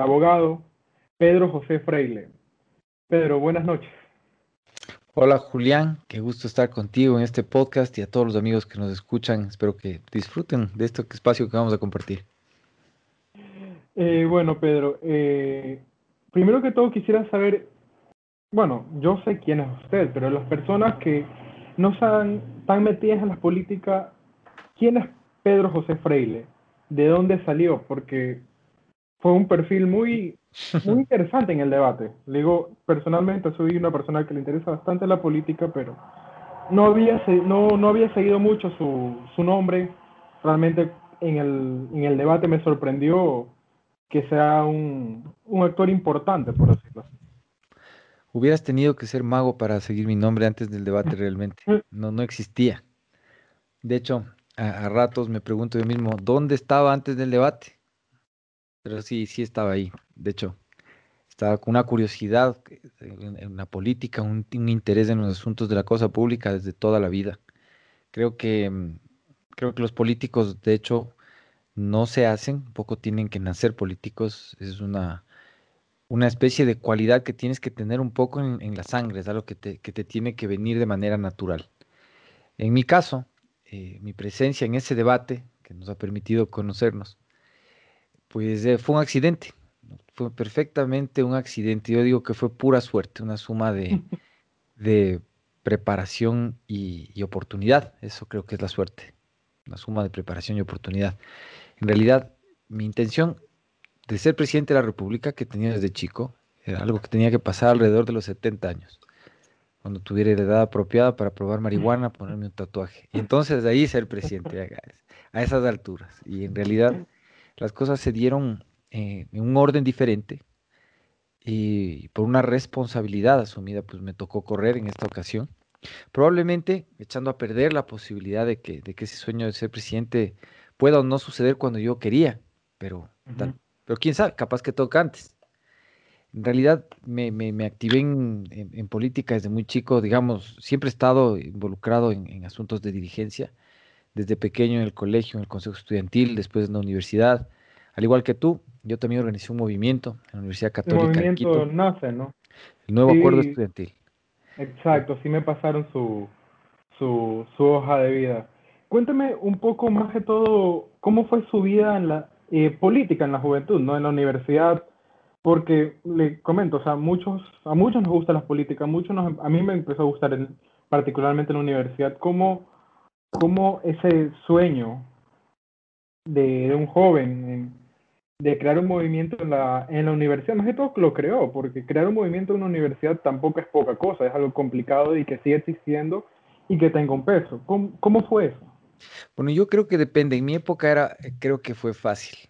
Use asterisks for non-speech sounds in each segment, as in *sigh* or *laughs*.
abogado Pedro José Freile. Pedro, buenas noches. Hola Julián, qué gusto estar contigo en este podcast y a todos los amigos que nos escuchan. Espero que disfruten de este espacio que vamos a compartir. Eh, bueno, Pedro, eh, primero que todo quisiera saber, bueno, yo sé quién es usted, pero las personas que no están tan metidas en la política, ¿quién es Pedro José Freile? ¿De dónde salió? Porque fue un perfil muy, *laughs* muy interesante en el debate. Le digo, personalmente soy una persona que le interesa bastante la política, pero no había, no, no había seguido mucho su, su nombre. Realmente en el, en el debate me sorprendió que sea un, un actor importante, por decirlo así. Hubieras tenido que ser mago para seguir mi nombre antes del debate realmente. *laughs* No, no existía. De hecho, a, a ratos me pregunto yo mismo, ¿dónde estaba antes del debate? Pero sí, sí estaba ahí. De hecho, estaba con una curiosidad en, la política, un, interés en los asuntos de la cosa pública desde toda la vida. Creo que, mm, creo que los políticos, de hecho, no se hacen, poco tienen que nacer políticos. Es una, una especie de cualidad que tienes que tener un poco en, la sangre, es algo que te, que te, tiene que venir de manera natural. En mi caso, eh, mi presencia en ese debate, que nos ha permitido conocernos, pues eh, fue un accidente, fue perfectamente un accidente. Yo digo que fue pura suerte, una suma de, *laughs* de preparación y, oportunidad. Eso creo que es la suerte, una suma de preparación y oportunidad. En realidad, mi intención de ser presidente de la República, que tenía desde chico, era algo que tenía que pasar alrededor de los 70 años, cuando tuviera la edad apropiada para probar marihuana, *laughs* ponerme un tatuaje. Y entonces de ahí ser presidente *laughs* a esas alturas. Y en realidad las cosas se dieron eh, en un orden diferente y por una responsabilidad asumida, pues me tocó correr en esta ocasión. Probablemente echando a perder la posibilidad de que, de que ese sueño de ser presidente pueda o no suceder cuando yo quería, pero, pero quién sabe, capaz que toca antes. En realidad me, me, activé en, en, política desde muy chico, digamos, siempre he estado involucrado en, en asuntos de dirigencia desde pequeño en el colegio, en el consejo estudiantil, después en la universidad. Al igual que tú, yo también organizé un movimiento en la Universidad Católica. El movimiento nace, ¿no? El nuevo acuerdo estudiantil. Exacto, sí me pasaron su, su, su, hoja de vida. Cuéntame un poco más que todo cómo fue su vida en la eh, política en la juventud, ¿no? En la universidad, porque le comento, o sea, muchos, a muchos nos gusta la política, muchos a mí me empezó a gustar particularmente en la universidad. ¿Cómo, cómo ese sueño de, un joven de crear un movimiento en la, en la universidad, más que todo lo creó, porque crear un movimiento en una universidad tampoco es poca cosa, es algo complicado y que sigue existiendo y que tenga un peso. ¿Cómo, cómo fue eso? Bueno, yo creo que depende. En mi época era, creo que fue fácil.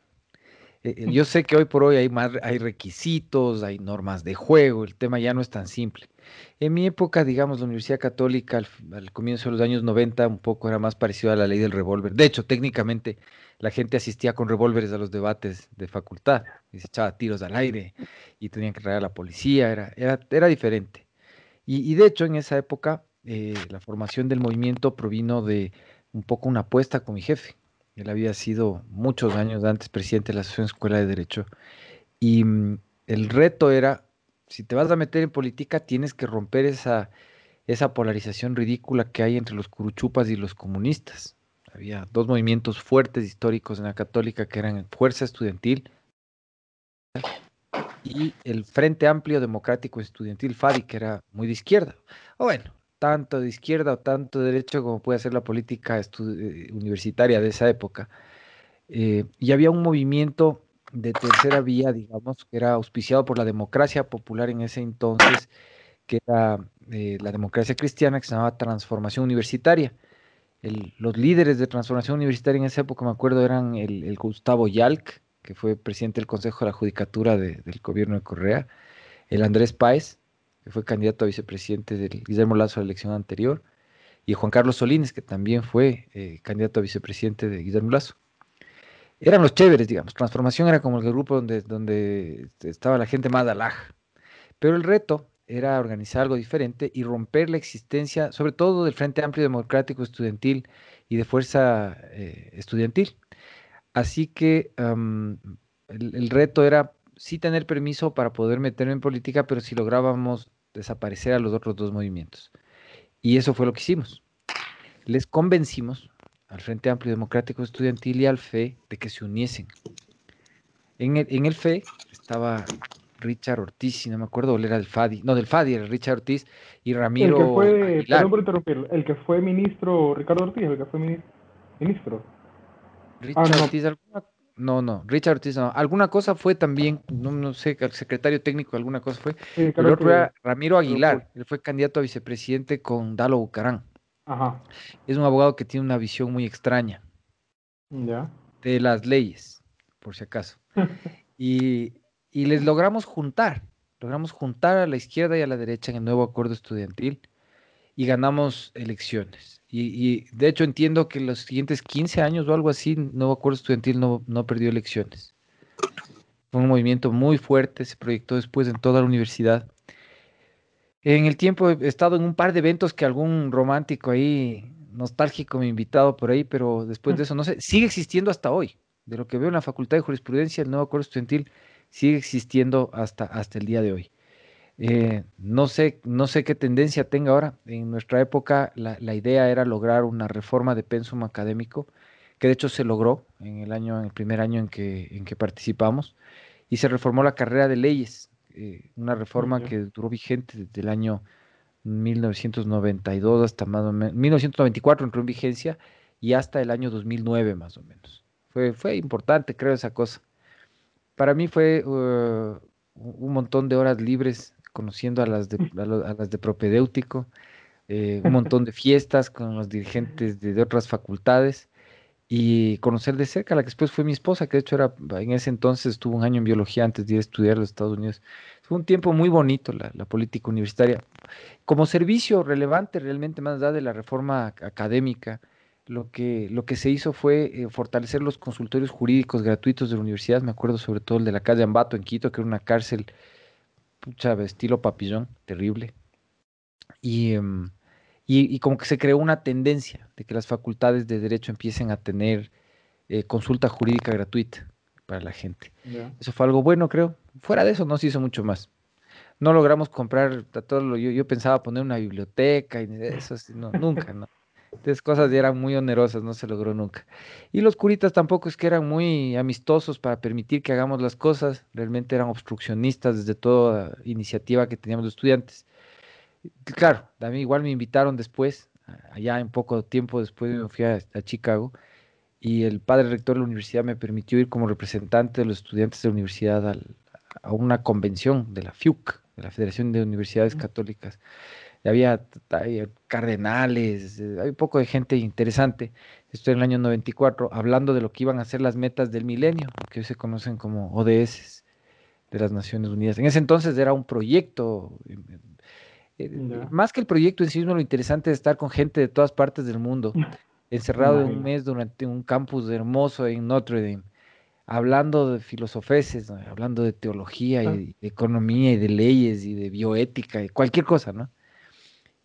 Eh, eh, yo sé que hoy por hoy hay más, hay requisitos, hay normas de juego, el tema ya no es tan simple. En mi época, digamos, la Universidad Católica al, comienzo de los años 90 un poco era más parecido a la ley del revólver. De hecho, técnicamente la gente asistía con revólveres a los debates de facultad y se echaba tiros al aire y tenían que traer a la policía, era, era, era diferente. Y, de hecho, en esa época, eh, la formación del movimiento provino de un poco una apuesta con mi jefe. Él había sido muchos años antes presidente de la Asociación Escuela de Derecho y mm, el reto era si te vas a meter en política, tienes que romper esa, esa polarización ridícula que hay entre los curuchupas y los comunistas. Había dos movimientos fuertes históricos en la católica que eran Fuerza Estudiantil y el Frente Amplio Democrático Estudiantil FADI, que era muy de izquierda. O bueno, tanto de izquierda o tanto de derecho como puede ser la política eh, universitaria de esa época. Eh, y había un movimiento de tercera vía, digamos, que era auspiciado por la democracia popular en ese entonces, que era eh, la democracia cristiana, que se llamaba Transformación Universitaria. los líderes de Transformación Universitaria en esa época, me acuerdo, eran el, Gustavo Yalc, que fue presidente del Consejo de la Judicatura del gobierno de Correa, el Andrés Páez, que fue candidato a vicepresidente del Guillermo Lazo a la elección anterior, y Juan Carlos Solines, que también fue eh, candidato a vicepresidente de Guillermo Lazo eran los chéveres, digamos. Transformación era como el grupo donde, donde estaba la gente más alaj. Pero el reto era organizar algo diferente y romper la existencia, sobre todo del Frente Amplio Democrático Estudiantil y de Fuerza eh, Estudiantil. Así que el, reto era sí tener permiso para poder meterme en política, pero si lográbamos desaparecer a los otros dos movimientos. Y eso fue lo que hicimos. Les convencimos al Frente Amplio Democrático Estudiantil y al FE de que se uniesen. En el, en el FE estaba Richard Ortiz, si no me acuerdo, él era el FADI, no, del FADI era Richard Ortiz y Ramiro. El que fue, perdón por interrumpir, el que fue ministro, Ricardo Ortiz, el que fue ministro. Richard ah, no. Ortiz, ¿alguna? No, no, Richard Ortiz, no. Alguna cosa fue también, no, no sé, el secretario técnico, alguna cosa fue. el otro era Ramiro Aguilar, él fue candidato a vicepresidente con Dalo Bucarán. Ajá. Es un abogado que tiene una visión muy extraña. Ya. De las leyes, por si acaso. *laughs* y, y les logramos juntar, logramos juntar a la izquierda y a la derecha en el nuevo acuerdo estudiantil y ganamos elecciones. Y, de hecho entiendo que los siguientes 15 años o algo así, el nuevo acuerdo estudiantil no, no perdió elecciones. Fue un movimiento muy fuerte, se proyectó después en toda la universidad. En el tiempo he estado en un par de eventos que algún romántico ahí, nostálgico, me ha invitado por ahí, pero después de eso, no sé, sigue existiendo hasta hoy. De lo que veo en la Facultad de Jurisprudencia, el nuevo acuerdo estudiantil sigue existiendo hasta, hasta el día de hoy. Eh, no, sé, no sé qué tendencia tenga ahora. En nuestra época la, idea era lograr una reforma de pensum académico, que de hecho se logró en el año, en el primer año en que, en que participamos, y se reformó la carrera de leyes, eh, una reforma que duró vigente desde el año 1992 hasta más o menos, 1994 entró en vigencia y hasta el año 2009 más o menos. Fue, fue importante, creo, esa cosa. Para mí fue uh, un montón de horas libres conociendo a las de, *laughs* a, las de propedéutico, eh, un montón de fiestas con los dirigentes de, otras facultades y conocer de cerca a la que después fue mi esposa, que de hecho era en ese entonces estuvo un año en biología antes de estudiar a los Estados Unidos. Fue un tiempo muy bonito la, la política universitaria. Como servicio relevante realmente más allá de la reforma académica, lo que, lo que se hizo fue eh, fortalecer los consultorios jurídicos gratuitos de la universidad. Me acuerdo sobre todo el de la calle Ambato en Quito, que era una cárcel, pucha, estilo papillón, terrible. Em, y, y, como que se creó una tendencia de que las facultades de derecho empiecen a tener eh, consulta jurídica gratuita para la gente. Eso fue algo bueno, creo. Fuera de eso no se hizo mucho más. No logramos comprar todo lo yo, yo pensaba poner una biblioteca y eso, no, nunca, no. Entonces cosas ya eran muy onerosas, no se logró nunca. Y los curitas tampoco es que eran muy amistosos para permitir que hagamos las cosas, realmente eran obstruccionistas desde toda iniciativa que teníamos los estudiantes. Claro, a mí igual me invitaron después, allá en poco tiempo después me fui a, Chicago, y el padre rector de la universidad me permitió ir como representante de los estudiantes de la universidad a una convención de la FIUC, de la Federación de Universidades Católicas había cardenales, eh, hay un poco de gente interesante. Estoy en el año 94 hablando de lo que iban a ser las metas del milenio, que hoy se conocen como ODS de las Naciones Unidas. En ese entonces era un proyecto, eh, eh, más que el proyecto en sí mismo, lo interesante es estar con gente de todas partes del mundo, *laughs* encerrado en un mes durante un campus hermoso en Notre Dame, hablando de filosofeses, hablando de teología y ah. de economía y de leyes y de bioética y cualquier cosa, ¿no?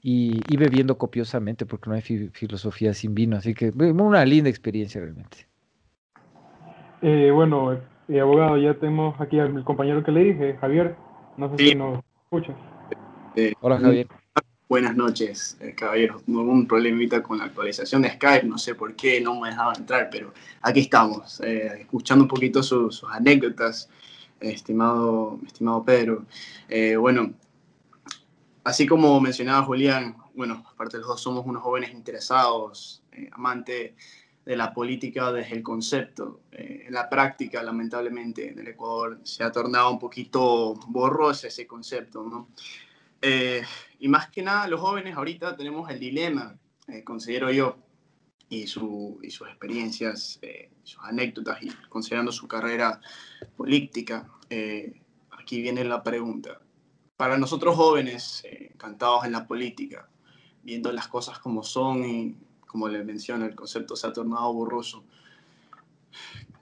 y, bebiendo copiosamente porque no hay filosofía sin vino. Así que una linda experiencia realmente. Eh, bueno, eh, abogado, ya tenemos aquí al compañero que le dije, Javier. No sé si nos escucha. Eh, Hola, Javier. Buenas noches, caballero. Hubo un problemita con la actualización de Skype, no sé por qué no me dejaba entrar, pero aquí estamos, escuchando un poquito sus anécdotas, estimado, estimado Pedro. bueno, Así como mencionaba Julián, bueno, aparte los dos somos unos jóvenes interesados, eh, amantes de la política desde el concepto. Eh, en la práctica, lamentablemente, en el Ecuador se ha tornado un poquito borroso ese concepto, ¿no? Eh, y más que nada, los jóvenes ahorita tenemos el dilema, considero yo, y, su, y sus experiencias, sus anécdotas, y considerando su carrera política, aquí viene la pregunta para nosotros jóvenes, eh, encantados en la política, viendo las cosas como son y como les menciono, el concepto se ha tornado borroso.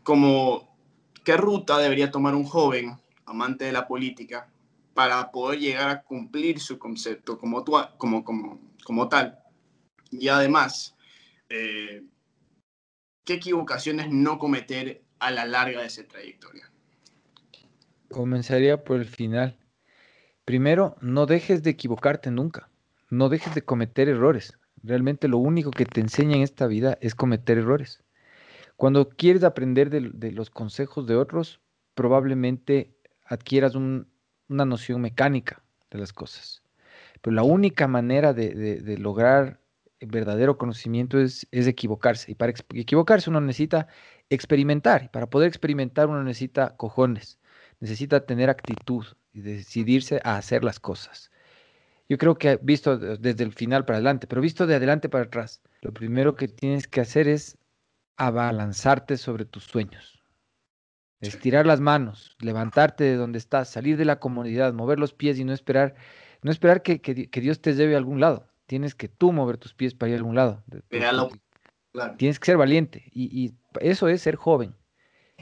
Como, ¿qué ruta debería tomar un joven amante de la política para poder llegar a cumplir su concepto como, tal? Y además, eh, ¿qué equivocaciones no cometer a la larga de esa trayectoria? Comenzaría por el final. Primero, no dejes de equivocarte nunca. No dejes de cometer errores. Realmente lo único que te enseña en esta vida es cometer errores. Cuando quieres aprender de, los consejos de otros, probablemente adquieras una noción mecánica de las cosas. Pero la única manera de, lograr verdadero conocimiento es, equivocarse. Y para equivocarse uno necesita experimentar. Y para poder experimentar uno necesita cojones, necesita tener actitud y decidirse a hacer las cosas. Yo creo que visto desde el final para adelante, pero visto de adelante para atrás, lo primero que tienes que hacer es abalanzarte sobre tus sueños. Estirar las manos, levantarte de donde estás, salir de la comodidad, mover los pies y no esperar, no esperar que, Dios te lleve a algún lado. Tienes que tú mover tus pies para ir a algún lado. Tienes que ser valiente y, eso es ser joven.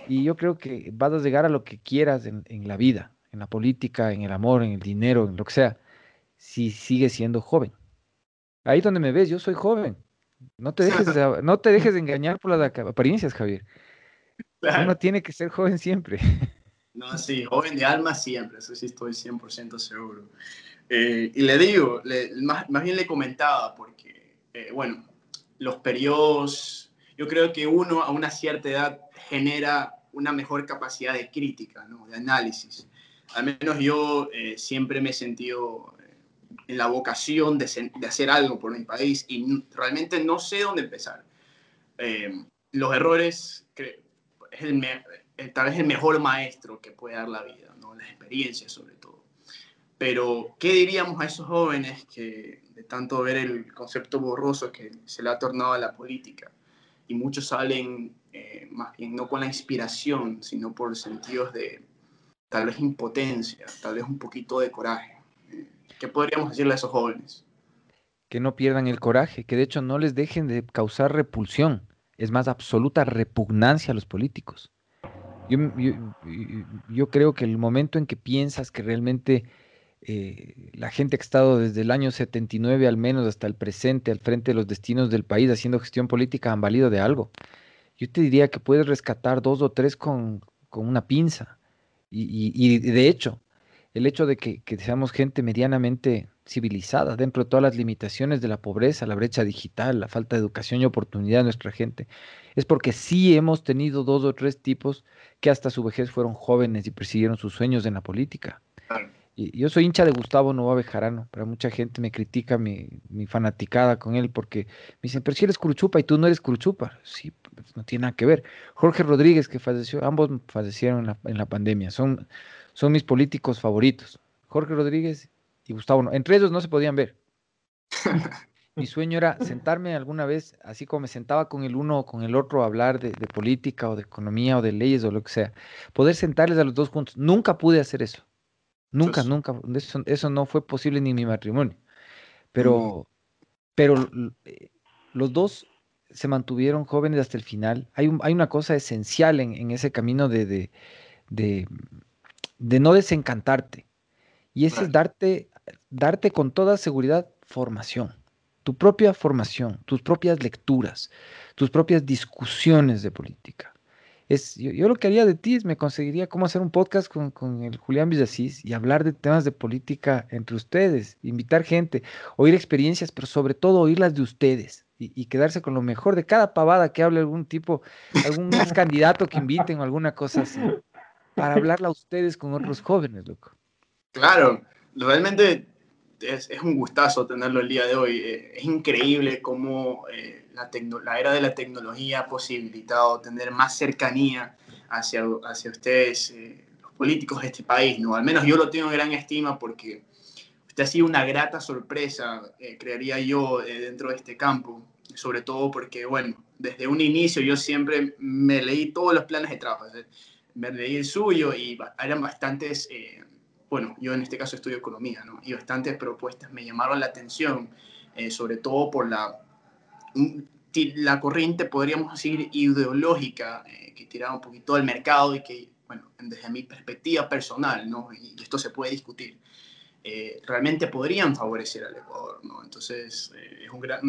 Y yo creo que vas a llegar a lo que quieras en, la vida, en la política, en el amor, en el dinero, en lo que sea, si sigues siendo joven. Ahí donde me ves, yo soy joven. No te *laughs* dejes, de, no te dejes de engañar por las apariencias, Javier. Uno tiene que ser joven siempre. *laughs* No, sí, joven de alma siempre, eso sí estoy 100% seguro. Eh, y le digo, más, más, bien le comentaba, porque, eh, bueno, los periodos, yo creo que uno a una cierta edad genera una mejor capacidad de crítica, ¿no? de análisis. Al menos yo eh, siempre me he sentido en la vocación de, de, hacer algo por mi país y realmente no sé dónde empezar. Los errores es el, eh, tal vez el mejor maestro que puede dar la vida, ¿no? las experiencias sobre todo. Pero, ¿qué diríamos a esos jóvenes que de tanto ver el concepto borroso que se le ha tornado a la política y muchos salen eh, más bien no con la inspiración, sino por sentidos de tal vez impotencia, tal vez un poquito de coraje? ¿Qué podríamos decirle a esos jóvenes? Que no pierdan el coraje, que de hecho no les dejen de causar repulsión, es más, absoluta repugnancia a los políticos. Yo, creo que el momento en que piensas que realmente eh, la gente que ha estado desde el año 79 al menos hasta el presente al frente de los destinos del país haciendo gestión política han valido de algo. Yo te diría que puedes rescatar dos o tres con, una pinza. y, de hecho, el hecho de que, seamos gente medianamente civilizada dentro de todas las limitaciones de la pobreza, la brecha digital, la falta de educación y oportunidad de nuestra gente, es porque sí hemos tenido dos o tres tipos que hasta su vejez fueron jóvenes y persiguieron sus sueños en la política. Y yo soy hincha de Gustavo Nova Bejarano, pero mucha gente me critica mi, fanaticada con él porque me dicen, pero si eres Curuchupa y tú no eres Curuchupa. Sí, pues no tiene nada que ver. Jorge Rodríguez, que falleció, ambos fallecieron en la, en la pandemia. Son, son mis políticos favoritos. Jorge Rodríguez y Gustavo. Entre ellos no se podían ver. *laughs* Mi sueño era sentarme alguna vez, así como me sentaba con el uno o con el otro a hablar de, política o de economía o de leyes o lo que sea. Poder sentarles a los dos juntos. Nunca pude hacer eso. Nunca, nunca. Eso, no fue posible ni en mi matrimonio. Pero, pero eh, los dos se mantuvieron jóvenes hasta el final. Hay, hay una cosa esencial en, ese camino de, de de no desencantarte. Y ese es darte, darte con toda seguridad formación, tu propia formación, tus propias lecturas, tus propias discusiones de política. Es, yo, lo que haría de ti es me conseguiría cómo hacer un podcast con, el Julián Villasís y hablar de temas de política entre ustedes, invitar gente, oír experiencias, pero sobre todo oírlas de ustedes y, y quedarse con lo mejor de cada pavada que hable algún tipo, algún *laughs* candidato que inviten o alguna cosa así para hablarla a ustedes con otros jóvenes, loco. Claro, realmente es, un gustazo tenerlo el día de hoy. Eh, es increíble cómo eh, la, la, era de la tecnología ha posibilitado tener más cercanía hacia, hacia ustedes, eh, los políticos de este país, ¿no? Al menos yo lo tengo en gran estima porque usted ha sido una grata sorpresa, crearía yo, dentro de este campo, sobre todo porque, bueno, desde un inicio yo siempre me leí todos los planes de trabajo me leí el suyo y eran bastantes, eh, bueno, yo en este caso estudio economía, ¿no? Y bastantes propuestas me llamaron la atención, eh, sobre todo por la, la corriente, podríamos decir, ideológica eh, que tiraba un poquito del mercado y que, bueno, desde mi perspectiva personal, ¿no? Y esto se puede discutir, realmente podrían favorecer al Ecuador, ¿no? Entonces, es, un gran,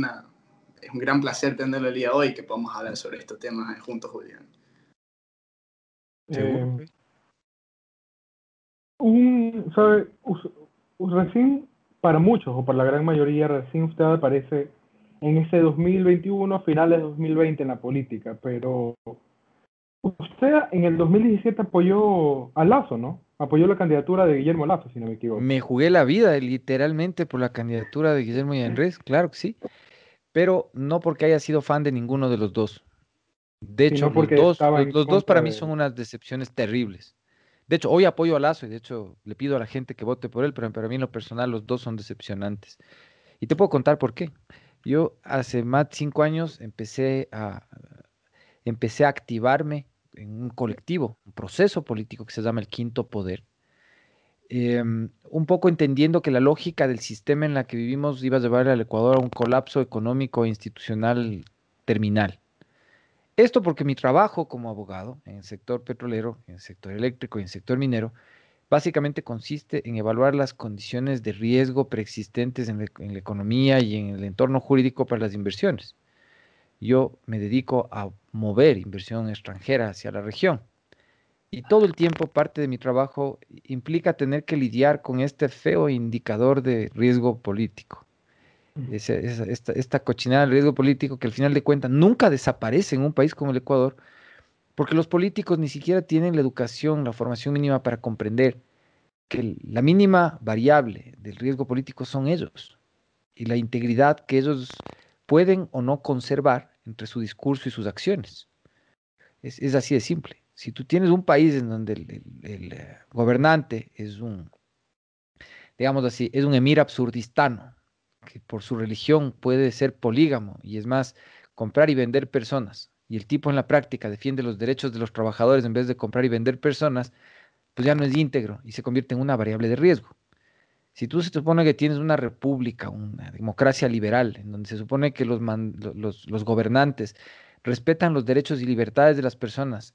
es un gran placer tenerlo el día de hoy que podamos hablar sobre estos temas juntos, Julián. Eh, un, ¿sabe? Recién, para muchos, o para la gran mayoría, recién usted aparece en ese 2021, finales de 2020 en la política, pero usted en el 2017 apoyó a Lazo, ¿no? Apoyó la candidatura de Guillermo Lazo, si no me equivoco. Me jugué la vida literalmente por la candidatura de Guillermo Yanrés, claro que sí, pero no porque haya sido fan de ninguno de los dos. De hecho, los, dos, los, dos, para mí son unas decepciones terribles. De hecho, hoy apoyo a Lazo y de hecho le pido a la gente que vote por él, pero para mí en lo personal los dos son decepcionantes. Y te puedo contar por qué. Yo hace más de cinco años empecé a, empecé a activarme en un colectivo, un proceso político que se llama el Quinto Poder, em, un poco entendiendo que la lógica del sistema en la que vivimos iba a llevar al Ecuador a un colapso económico e institucional terminal. Esto porque mi trabajo como abogado en el sector petrolero, en el sector eléctrico y en el sector minero, básicamente consiste en evaluar las condiciones de riesgo preexistentes en la economía y en el entorno jurídico para las inversiones yo me dedico a mover inversión extranjera hacia la región. Y todo el tiempo parte de mi trabajo implica tener que lidiar con este feo indicador de riesgo político. Esta, esta, cochinada de riesgo político que al final de cuentas nunca desaparece en un país como el Ecuador, porque los políticos ni siquiera tienen la educación, la formación mínima para comprender que la mínima variable del riesgo político son ellos y la integridad que ellos pueden o no conservar entre su discurso y sus acciones. Es, así de simple. Si tú tienes un país en donde el, eh, gobernante es un, digamos así, es un emir absurdistano, que por su religión puede ser polígamo y es más, comprar y vender personas, y el tipo en la práctica defiende los derechos de los trabajadores en vez de comprar y vender personas, pues ya no es íntegro y se convierte en una variable de riesgo. Si tú se supone que tienes una república, una democracia liberal, en donde se supone que los, los, gobernantes respetan los derechos y libertades de las personas,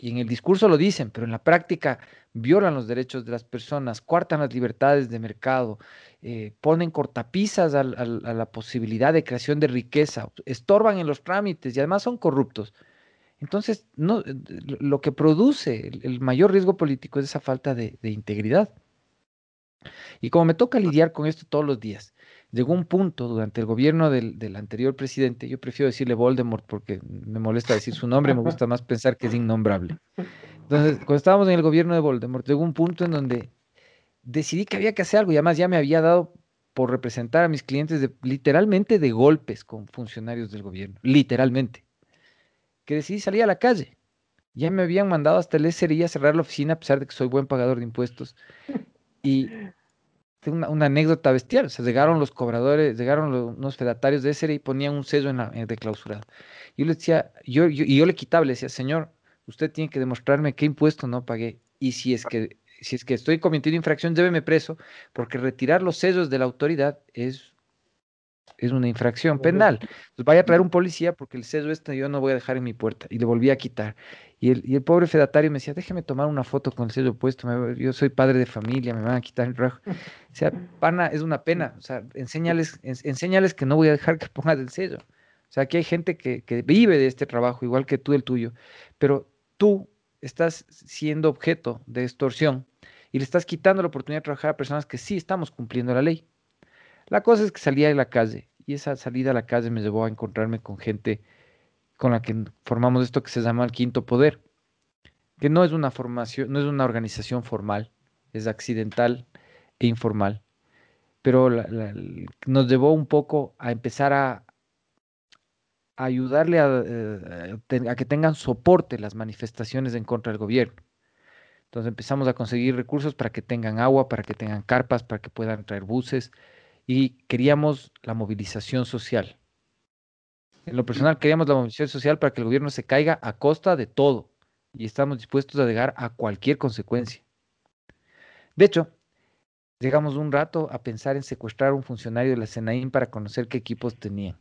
y en el discurso lo dicen, pero en la práctica violan los derechos de las personas, cuartan las libertades de mercado, eh, ponen cortapisas a, la posibilidad de creación de riqueza, estorban en los trámites y además son corruptos. Entonces, no, lo que produce el, mayor riesgo político es esa falta de integridad. Y como me toca lidiar con esto todos los días, llegó un punto durante el gobierno del, anterior presidente, yo prefiero decirle Voldemort porque me molesta decir su nombre, me gusta más pensar que es innombrable. Entonces, cuando estábamos en el gobierno de Voldemort, llegó un punto en donde decidí que había que hacer algo y además ya me había dado por representar a mis clientes literalmente de golpes con funcionarios del gobierno, literalmente, que decidí salir a la calle. Ya me habían mandado hasta el SRI a cerrar la oficina a pesar de que soy buen pagador de impuestos. Y una, anécdota bestial. O sea, llegaron los cobradores, llegaron los, unos fedatarios de ese y ponían un sello en la de clausurado. Yo le decía, yo, y yo le quitaba, le decía, señor, usted tiene que demostrarme qué impuesto no pagué. Y si es que, si es que estoy cometiendo infracción, lléveme preso, porque retirar los sellos de la autoridad es es una infracción penal. Entonces vaya a traer un policía porque el sello este yo no voy a dejar en mi puerta. Y le volví a quitar. Y el, y el pobre fedatario me decía, déjeme tomar una foto con el sello puesto, yo soy padre de familia, me van a quitar el rajo. O sea, pana, es una pena. O sea, enséñales, enséñales que no voy a dejar que pongas el sello. O sea, aquí hay gente que, que vive de este trabajo, igual que tú el tuyo, pero tú estás siendo objeto de extorsión y le estás quitando la oportunidad de trabajar a personas que sí estamos cumpliendo la ley. La cosa es que salía de la calle y esa salida a la calle me llevó a encontrarme con gente con la que formamos esto que se llama el quinto poder, que no es una formación, no es una organización formal, es accidental e informal, pero nos llevó un poco a empezar a, ayudarle eh, a, que tengan soporte las manifestaciones en contra del gobierno. Entonces empezamos a conseguir recursos para que tengan agua, para que tengan carpas, para que puedan traer buses, y queríamos la movilización social. En lo personal queríamos la movilización social para que el gobierno se caiga a costa de todo y estamos dispuestos a llegar a cualquier consecuencia. De hecho, llegamos un rato a pensar en secuestrar a un funcionario de la Senaín para conocer qué equipos tenían.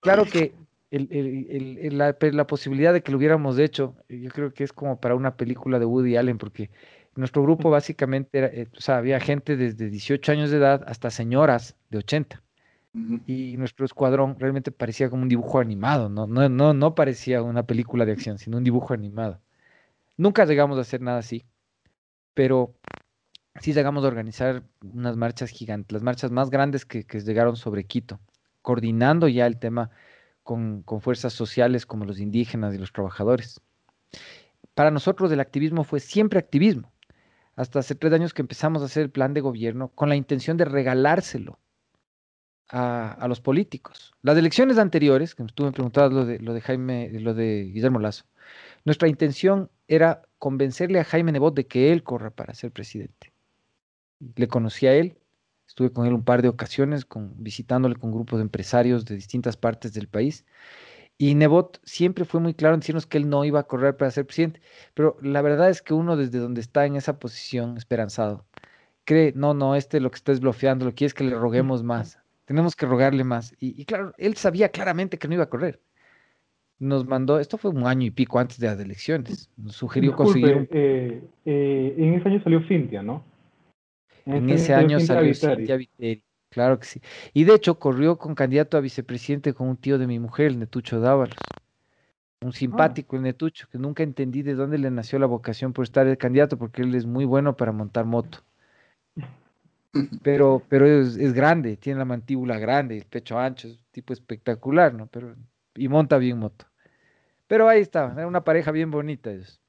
Claro que la, la, posibilidad de que lo hubiéramos hecho, yo creo que es como para una película de Woody Allen, porque nuestro grupo básicamente era, eh, o sea, había gente desde 18 años de edad hasta señoras de 80. Y nuestro escuadrón realmente parecía como un dibujo animado, ¿no? No, no, no parecía una película de acción, sino un dibujo animado. Nunca llegamos a hacer nada así, pero sí llegamos a organizar unas marchas gigantes, las marchas más grandes que, llegaron sobre Quito, coordinando ya el tema con, con fuerzas sociales como los indígenas y los trabajadores. Para nosotros el activismo fue siempre activismo. Hasta hace tres años que empezamos a hacer el plan de gobierno con la intención de regalárselo a, los políticos. Las elecciones anteriores, que tú me preguntabas lo de, lo de Jaime, lo de Guillermo Lazo, nuestra intención era convencerle a Jaime Nebot de que él corra para ser presidente. Le conocí a él, estuve con él un par de ocasiones, visitándole con grupos de empresarios de distintas partes del país. Y Nebot siempre fue muy claro en decirnos que él no iba a correr para ser presidente. Pero la verdad es que uno desde donde está en esa posición, esperanzado, cree, no, no, este lo que está desbloqueando, lo que es que le roguemos más. Tenemos que rogarle más. Y, claro, él sabía claramente que no iba a correr. Nos mandó, esto fue un año y pico antes de las elecciones, nos sugirió conseguir... Eh, eh, en ese año salió Cintia, ¿no? En, ese, año salió Cintia Viteri. Claro que sí. Y de hecho corrió con candidato a vicepresidente con un tío de mi mujer, el Netucho Dávalos. Un simpático, el Netucho, que nunca entendí de dónde le nació la vocación por estar el candidato, porque él es muy bueno para montar moto. *laughs* Pero, pero es, grande, tiene la mandíbula grande, el pecho ancho, es tipo espectacular, ¿no? Pero, y monta bien moto. Pero ahí está, era una pareja bien bonita ellos.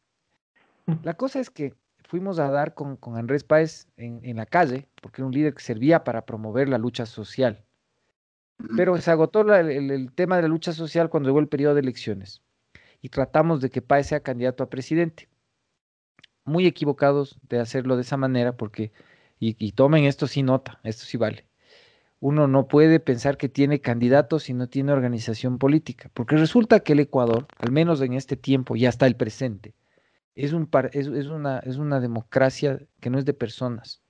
La cosa es que fuimos a dar con, con Andrés Páez en, la calle, porque era un líder que servía para promover la lucha social. Pero se agotó el, tema de la lucha social cuando llegó el periodo de elecciones. Y tratamos de que Páez sea candidato a presidente. Muy equivocados de hacerlo de esa manera, porque, y, y tomen esto sí nota, esto sí vale. Uno no puede pensar que tiene candidato si no tiene organización política, porque resulta que el Ecuador, al menos en este tiempo y hasta el presente, es, un es, una, es una democracia que no es de personas,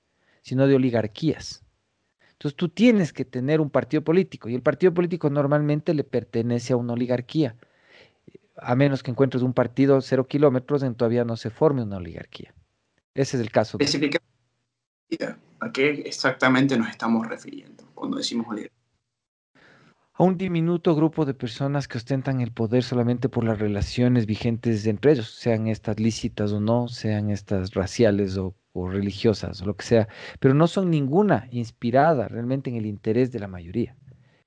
sino de oligarquías. Entonces tú tienes que tener un partido político y el partido político normalmente le pertenece a una oligarquía. A menos que encuentres un partido cero kilómetros, en todavía no se forme una oligarquía. Ese es el caso. De... ¿A qué exactamente nos estamos refiriendo cuando decimos oligarquía? A un diminuto grupo de personas que ostentan el poder solamente por las relaciones vigentes entre ellos, sean estas lícitas o no, sean estas raciales o, religiosas o lo que sea, pero no son ninguna inspirada realmente en el interés de la mayoría.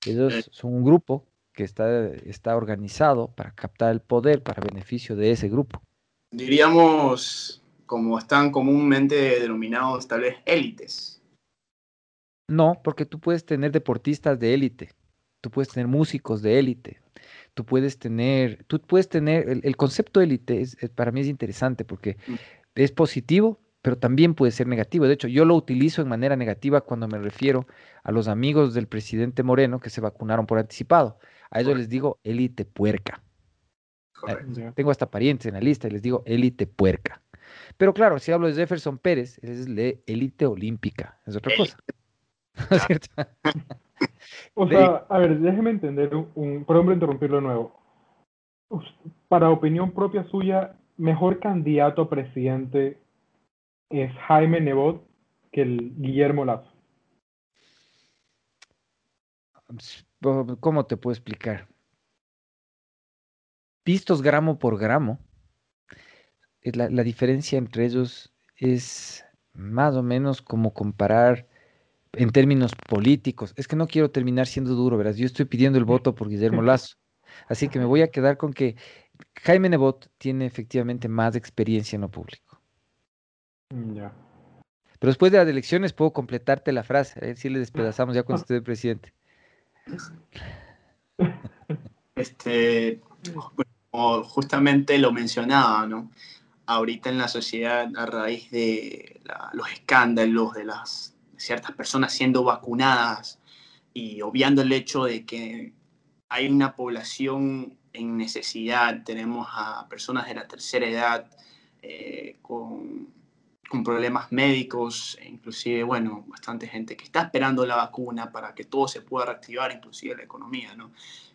Ellos eh. son un grupo que está, está organizado para captar el poder para beneficio de ese grupo. Diríamos, como están comúnmente denominados tal vez élites. No, porque tú puedes tener deportistas de élite, tú puedes tener músicos de élite, tú puedes tener, tú puedes tener, el, concepto élite es, para mí es interesante porque mm. es positivo, pero también puede ser negativo. De hecho, yo lo utilizo en manera negativa cuando me refiero a los amigos del presidente Moreno que se vacunaron por anticipado. A ellos les digo élite puerca. Eh, tengo hasta parientes en la lista y les digo élite puerca. Pero claro, si hablo de Jefferson Pérez, es élite olímpica, es otra cosa. *laughs* ¿No es cierto? *laughs* O sea, a ver, déjeme entender, un, por ejemplo, interrumpirlo de nuevo. Para opinión propia suya, mejor candidato a presidente es Jaime Nebot que el Guillermo Lazo. ¿Cómo te puedo explicar? Vistos gramo por gramo, la, la diferencia entre ellos es más o menos como comparar en términos políticos. Es que no quiero terminar siendo duro, ¿verdad? Yo estoy pidiendo el voto por Guillermo *laughs* Lazo. Así que me voy a quedar con que Jaime Nebot tiene efectivamente más experiencia en lo público. Mm, ya. Pero después de las elecciones puedo completarte la frase, a ver si le despedazamos ya cuando *laughs* esté el presidente. *laughs* Este, justamente lo mencionaba, ¿no? Ahorita en la sociedad, a raíz de los escándalos, de las ciertas personas siendo vacunadas y obviando el hecho de que hay una población en necesidad, tenemos a personas de la tercera edad eh, con, con, problemas médicos, inclusive, bueno, bastante gente que está esperando la vacuna para que todo se pueda reactivar, inclusive la economía, ¿no?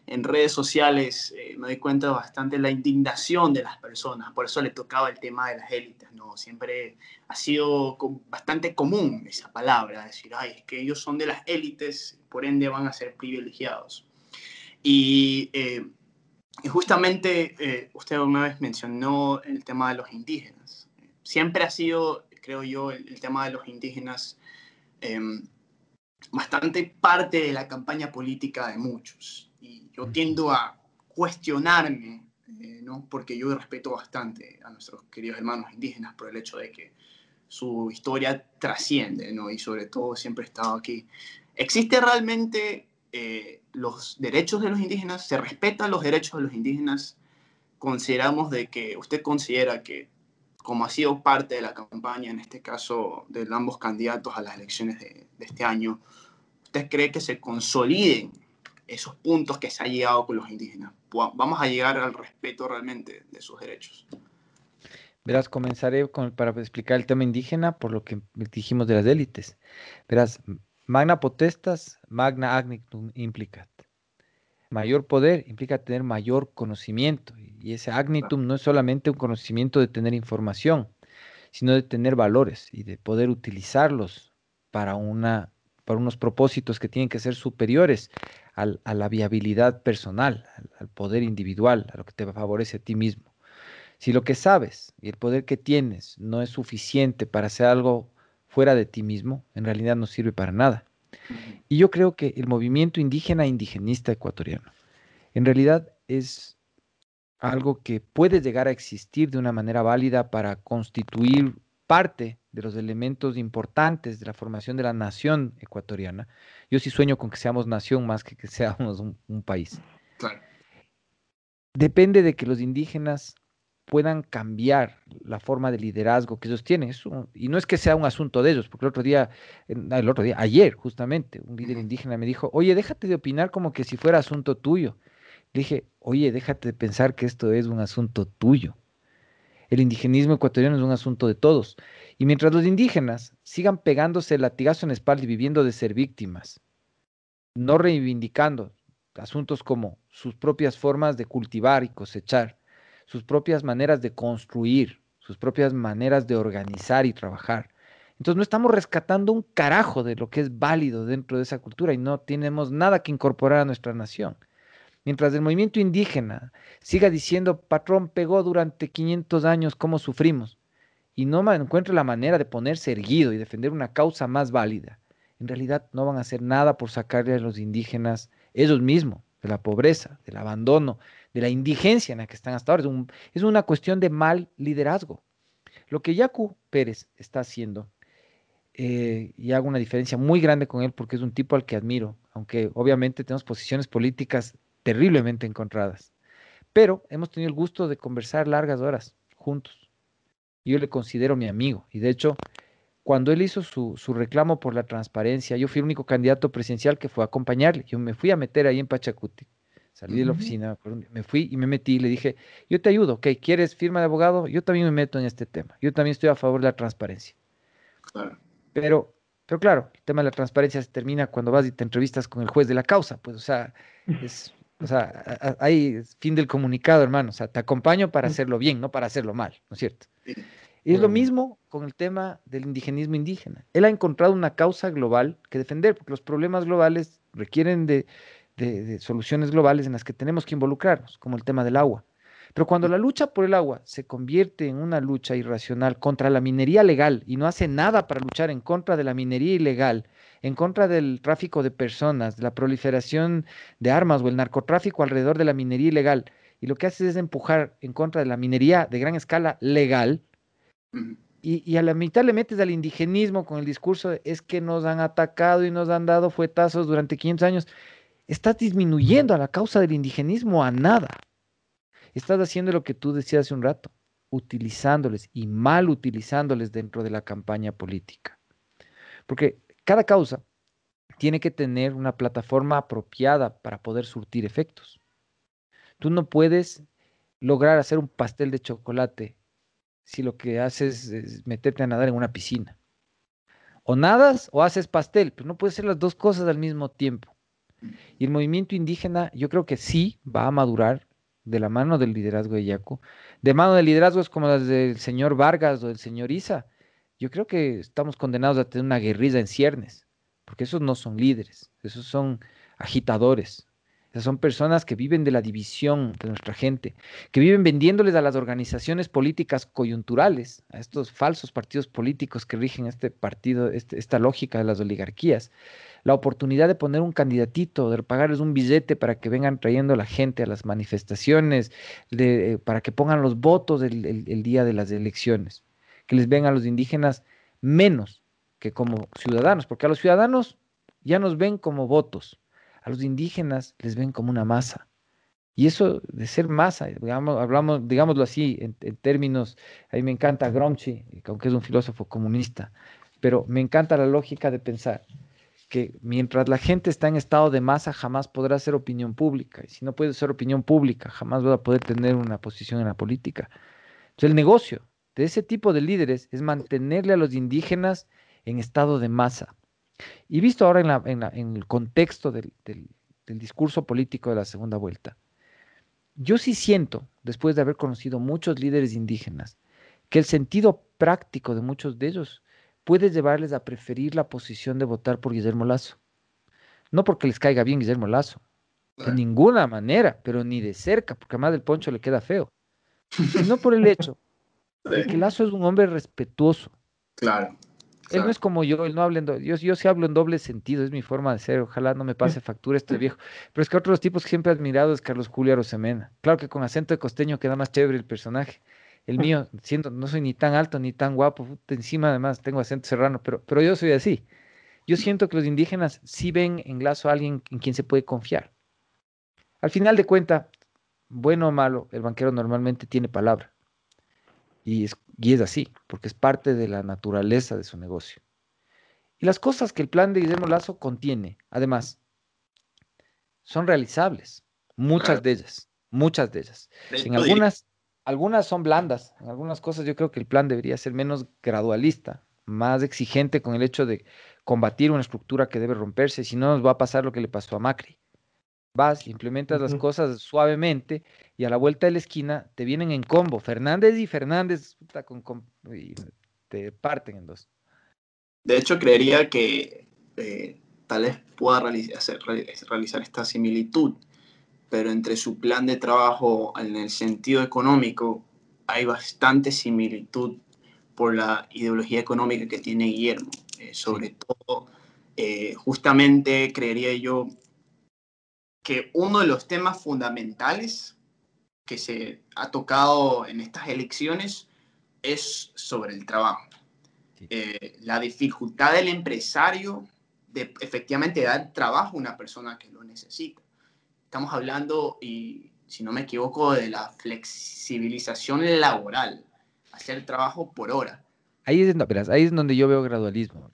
En redes sociales eh, me doy cuenta bastante la indignación de las personas, por eso le tocaba el tema de las élites, ¿no? Siempre ha sido bastante común esa palabra, decir, ay, es que ellos son de las élites, por ende van a ser privilegiados. Y eh, y justamente eh, usted una vez mencionó el tema de los indígenas. Siempre ha sido, creo yo, el, tema de los indígenas em, bastante parte de la campaña política de muchos. Y yo tiendo a cuestionarme, eh, ¿no? porque yo respeto bastante a nuestros queridos hermanos indígenas por el hecho de que su historia trasciende, ¿no? y sobre todo siempre he estado aquí. ¿Existe realmente eh, los derechos de los indígenas? ¿Se respetan los derechos de los indígenas? Consideramos de que usted considera que como ha sido parte de la campaña, en este caso de ambos candidatos a las elecciones de, de este año, ¿usted cree que se consoliden esos puntos que se ha llegado con los indígenas? Vamos a llegar al respeto realmente de sus derechos. Verás, comenzaré con, para explicar el tema indígena por lo que dijimos de las élites. Verás, magna potestas, magna agnitum implicat. Mayor poder implica tener mayor conocimiento. Y ese agnitum no es solamente un conocimiento de tener información, sino de tener valores y de poder utilizarlos para, una, para unos propósitos que tienen que ser superiores a la viabilidad personal, al, poder individual, a lo que te favorece a ti mismo. Si lo que sabes y el poder que tienes no es suficiente para hacer algo fuera de ti mismo, en realidad no sirve para nada. Y yo creo que el movimiento indígena indigenista ecuatoriano, en realidad es algo que puede llegar a existir de una manera válida para constituir parte de los elementos importantes de la formación de la nación ecuatoriana. Yo sí sueño con que seamos nación más que que seamos un, país. Depende de que los indígenas puedan cambiar la forma de liderazgo que ellos tienen. y no es que sea un asunto de ellos, porque el otro día, el otro día, ayer justamente, un líder indígena me dijo, oye, déjate de opinar como que si fuera asunto tuyo. Le dije, oye, déjate de pensar que esto es un asunto tuyo. El indigenismo ecuatoriano es un asunto de todos. Y mientras los indígenas sigan pegándose el latigazo en la espalda y viviendo de ser víctimas, no reivindicando asuntos como sus propias formas de cultivar y cosechar, sus propias maneras de construir, sus propias maneras de organizar y trabajar. Entonces no estamos rescatando un carajo de lo que es válido dentro de esa cultura y no tenemos nada que incorporar a nuestra nación. Mientras el movimiento indígena siga diciendo, patrón pegó durante 500 años cómo sufrimos, y no encuentre la manera de ponerse erguido y defender una causa más válida, en realidad no van a hacer nada por sacarle a los indígenas ellos mismos de la pobreza, del abandono, de la indigencia en la que están hasta ahora. Es, una cuestión de mal liderazgo. Lo que Yacu Pérez está haciendo, eh, y hago una diferencia muy grande con él porque es un tipo al que admiro, aunque obviamente tenemos posiciones políticas terriblemente encontradas. Pero hemos tenido el gusto de conversar largas horas juntos. Yo le considero mi amigo y de hecho, cuando él hizo su, reclamo por la transparencia, yo fui el único candidato presidencial que fue a acompañarle. Yo me fui a meter ahí en Pachacuti. Salí de la oficina, me fui y me metí y le dije, yo te ayudo, ok, ¿quieres firma de abogado? Yo también me meto en este tema. Yo también estoy a favor de la transparencia. Pero, pero claro, el tema de la transparencia se termina cuando vas y te entrevistas con el juez de la causa. Pues, o sea, *laughs* es o sea, hay fin del comunicado, hermano. O sea, te acompaño para hacerlo bien, no para hacerlo mal, ¿no es cierto? Y es lo mismo con el tema del indigenismo indígena. Él ha encontrado una causa global que defender, porque los problemas globales requieren de, de soluciones globales en las que tenemos que involucrarnos, como el tema del agua. Pero cuando la lucha por el agua se convierte en una lucha irracional contra la minería legal y no hace nada para luchar en contra de la minería ilegal, en contra del tráfico de personas, de la proliferación de armas o el narcotráfico alrededor de la minería ilegal, y lo que hace es empujar en contra de la minería de gran escala legal, y, a la mitad le metes al indigenismo con el discurso de es que nos han atacado y nos han dado fuetazos durante 500 años, estás disminuyendo a la causa del indigenismo a nada. Estás haciendo lo que tú decías hace un rato, utilizándoles y mal utilizándoles dentro de la campaña política. Porque cada causa tiene que tener una plataforma apropiada para poder surtir efectos. Tú no puedes lograr hacer un pastel de chocolate si lo que haces es meterte a nadar en una piscina. O nadas o haces pastel, pero no puedes hacer las dos cosas al mismo tiempo. Y el movimiento indígena yo creo que sí va a madurar de la mano del liderazgo de Yaco, de mano de liderazgos como las del señor Vargas o del señor Isa, yo creo que estamos condenados a tener una guerrilla en ciernes, porque esos no son líderes, esos son agitadores. Esas son personas que viven de la división de nuestra gente, que viven vendiéndoles a las organizaciones políticas coyunturales, a estos falsos partidos políticos que rigen este partido, este, esta lógica de las oligarquías, la oportunidad de poner un candidatito, de pagarles un billete para que vengan trayendo a la gente a las manifestaciones, de, eh, para que pongan los votos el, el día de las elecciones, que les ven a los indígenas menos que como ciudadanos, porque a los ciudadanos ya nos ven como votos a los indígenas les ven como una masa. Y eso de ser masa, digamos, hablamos, digámoslo así, en, términos, a mí me encanta Gramsci, aunque es un filósofo comunista, pero me encanta la lógica de pensar que mientras la gente está en estado de masa, jamás podrá ser opinión pública. Y si no puede ser opinión pública, jamás va a poder tener una posición en la política. Entonces, el negocio de ese tipo de líderes es mantenerle a los indígenas en estado de masa. Y visto ahora en, el contexto del, discurso político de la segunda vuelta, yo sí siento, después de haber conocido muchos líderes indígenas, que el sentido práctico de muchos de ellos puede llevarles a preferir la posición de votar por Guillermo Lazo. No porque les caiga bien Guillermo Lazo, de ninguna manera, pero ni de cerca, porque además del poncho le queda feo, sino por el hecho de que Lazo es un hombre respetuoso. Claro. Él no es como yo, él no habla en yo, yo sí hablo en doble sentido, es mi forma de ser, ojalá no me pase factura este viejo. Pero es que otros tipos que siempre he admirado es Carlos Julio Arosemena. Claro que con acento de costeño queda más chévere el personaje. El mío, siendo, no soy ni tan alto ni tan guapo, encima además tengo acento serrano, pero, pero yo soy así. Yo siento que los indígenas sí ven en Lazo a alguien en quien se puede confiar. Al final de cuenta, bueno o malo, el banquero normalmente tiene palabra. Y es, y es así, porque es parte de la naturaleza de su negocio. Y las cosas que el plan de Guillermo Lazo contiene, además, son realizables. Muchas de ellas, muchas de ellas. En algunas, algunas son blandas, en algunas cosas yo creo que el plan debería ser menos gradualista, más exigente con el hecho de combatir una estructura que debe romperse, si no nos va a pasar lo que le pasó a Macri vas, implementas las cosas suavemente y a la vuelta de la esquina te vienen en combo. Fernández y Fernández y te parten en dos. De hecho, creería que eh, tal vez pueda realizar, realizar esta similitud, pero entre su plan de trabajo en el sentido económico hay bastante similitud por la ideología económica que tiene Guillermo. Eh, sobre todo, eh, justamente creería yo que uno de los temas fundamentales que se ha tocado en estas elecciones es sobre el trabajo. Eh, la dificultad del empresario de efectivamente dar trabajo a una persona que lo necesita. Estamos hablando, y si no me equivoco, de la flexibilización laboral, hacer trabajo por hora. Ahí es, ahí es donde yo veo gradualismo.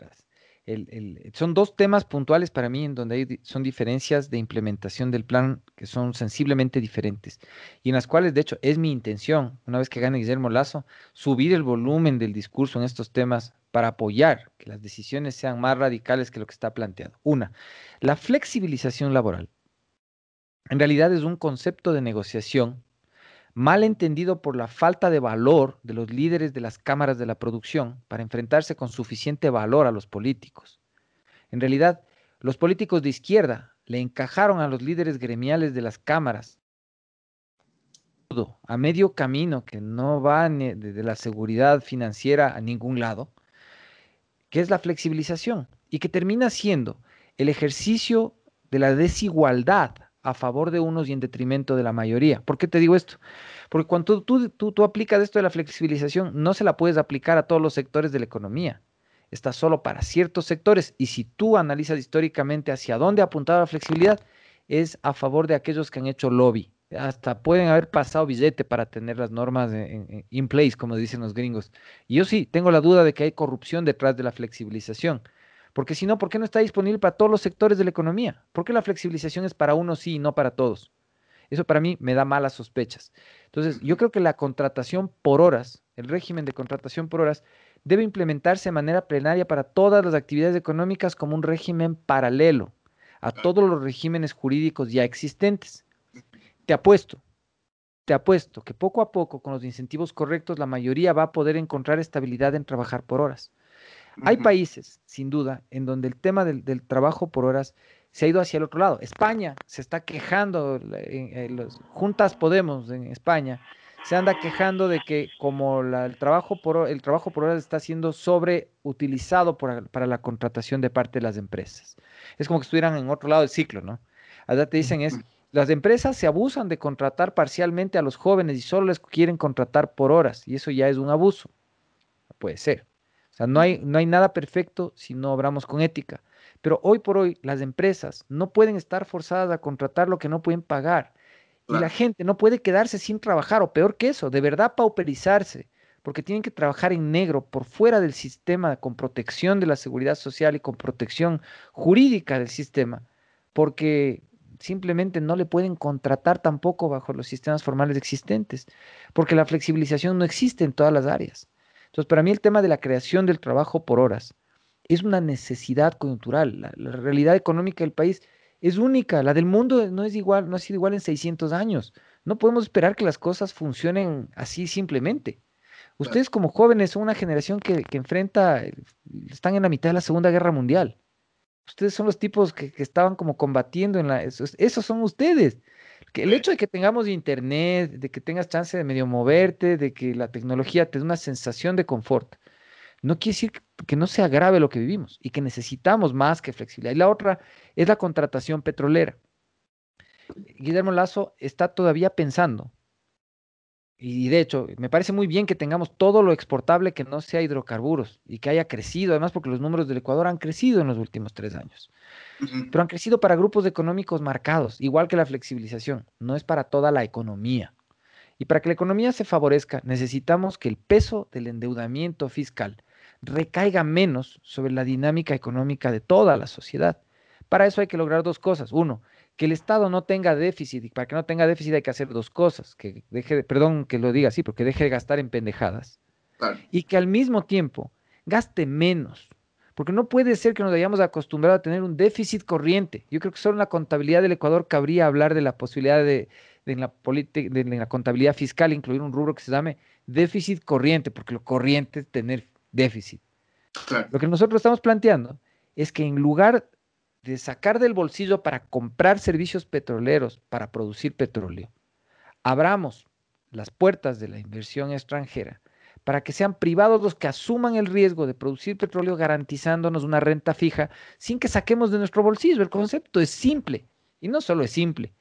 Son dos temas puntuales para mí en donde son diferencias de implementación del plan que son sensiblemente diferentes y en las cuales, de hecho, es mi intención, una vez que gane Guillermo Lazo, subir el volumen del discurso en estos temas para apoyar que las decisiones sean más radicales que lo que está planteado. Una, la flexibilización laboral. En realidad es un concepto de negociación mal entendido por la falta de valor de los líderes de las cámaras de la producción para enfrentarse con suficiente valor a los políticos. En realidad, los políticos de izquierda le encajaron a los líderes gremiales de las cámaras a medio camino que no va de la seguridad financiera a ningún lado, que es la flexibilización y que termina siendo el ejercicio de la desigualdad a favor de unos y en detrimento de la mayoría. ¿Por qué te digo esto? Porque cuando tú, tú, tú, aplicas esto de la flexibilización, no se la puedes aplicar a todos los sectores de la economía. Está solo para ciertos sectores. Y si tú analizas históricamente hacia dónde ha apuntado la flexibilidad, es a favor de aquellos que han hecho lobby. Hasta pueden haber pasado billete para tener las normas en, in place, como dicen los gringos. Y yo sí tengo la duda de que hay corrupción detrás de la flexibilización. Porque si no, ¿por qué no está disponible para todos los sectores de la economía? ¿Por qué la flexibilización es para unos sí y no para todos? Eso para mí me da malas sospechas. Entonces, yo creo que la contratación por horas, el régimen de contratación por horas, debe implementarse de manera plenaria para todas las actividades económicas como un régimen paralelo a todos los regímenes jurídicos ya existentes. Te apuesto, te apuesto que poco a poco, con los incentivos correctos, la mayoría va a poder encontrar estabilidad en trabajar por horas. Hay países, sin duda, en donde el tema del, trabajo por horas se ha ido hacia el otro lado. España se está quejando, los, Juntas Podemos en España se anda quejando de que como el, trabajo por, el trabajo por horas está siendo sobreutilizado para la contratación de parte de las empresas. Es como que estuvieran en otro lado del ciclo, ¿no? Allá te dicen es, las empresas se abusan de contratar parcialmente a los jóvenes y solo les quieren contratar por horas y eso ya es un abuso. Puede ser. O sea, no hay, no hay nada perfecto si no obramos con ética. Pero hoy por hoy las empresas no pueden estar forzadas a contratar lo que no pueden pagar. Y la gente no puede quedarse sin trabajar, o peor que eso, de verdad pauperizarse, porque tienen que trabajar en negro por fuera del sistema con protección de la seguridad social y con protección jurídica del sistema, porque simplemente no le pueden contratar tampoco bajo los sistemas formales existentes, porque la flexibilización no existe en todas las áreas. Entonces, para mí el tema de la creación del trabajo por horas es una necesidad coyuntural. La, realidad económica del país es única, la del mundo no es igual, no ha sido igual en 600 años. No podemos esperar que las cosas funcionen así simplemente. Ustedes como jóvenes son una generación que, enfrenta, están en la mitad de la Segunda Guerra Mundial. Ustedes son los tipos que, estaban como combatiendo en la... Esos, esos son ustedes. Que el hecho de que tengamos internet, de que tengas chance de medio moverte, de que la tecnología te dé una sensación de confort, no quiere decir que no sea grave lo que vivimos y que necesitamos más que flexibilidad. Y la otra es la contratación petrolera. Guillermo Lazo está todavía pensando, y de hecho, me parece muy bien que tengamos todo lo exportable que no sea hidrocarburos y que haya crecido, además porque los números del Ecuador han crecido en los últimos tres años, pero han crecido para grupos económicos marcados, igual que la flexibilización, no es para toda la economía. Y para que la economía se favorezca, necesitamos que el peso del endeudamiento fiscal recaiga menos sobre la dinámica económica de toda la sociedad. Para eso hay que lograr dos cosas. Uno, que el Estado no tenga déficit, y para que no tenga déficit hay que hacer dos cosas, que deje, perdón que lo diga así, porque deje de gastar en pendejadas, y que al mismo tiempo gaste menos, porque no puede ser que nos hayamos acostumbrado a tener un déficit corriente. Yo creo que solo en la contabilidad del Ecuador cabría hablar de la posibilidad de, en, la de, en la contabilidad fiscal incluir un rubro que se llame déficit corriente, porque lo corriente es tener déficit. Lo que nosotros estamos planteando es que en lugar de sacar del bolsillo para comprar servicios petroleros, para producir petróleo, abramos las puertas de la inversión extranjera para que sean privados los que asuman el riesgo de producir petróleo garantizándonos una renta fija sin que saquemos de nuestro bolsillo. El concepto es simple y no solo es simple,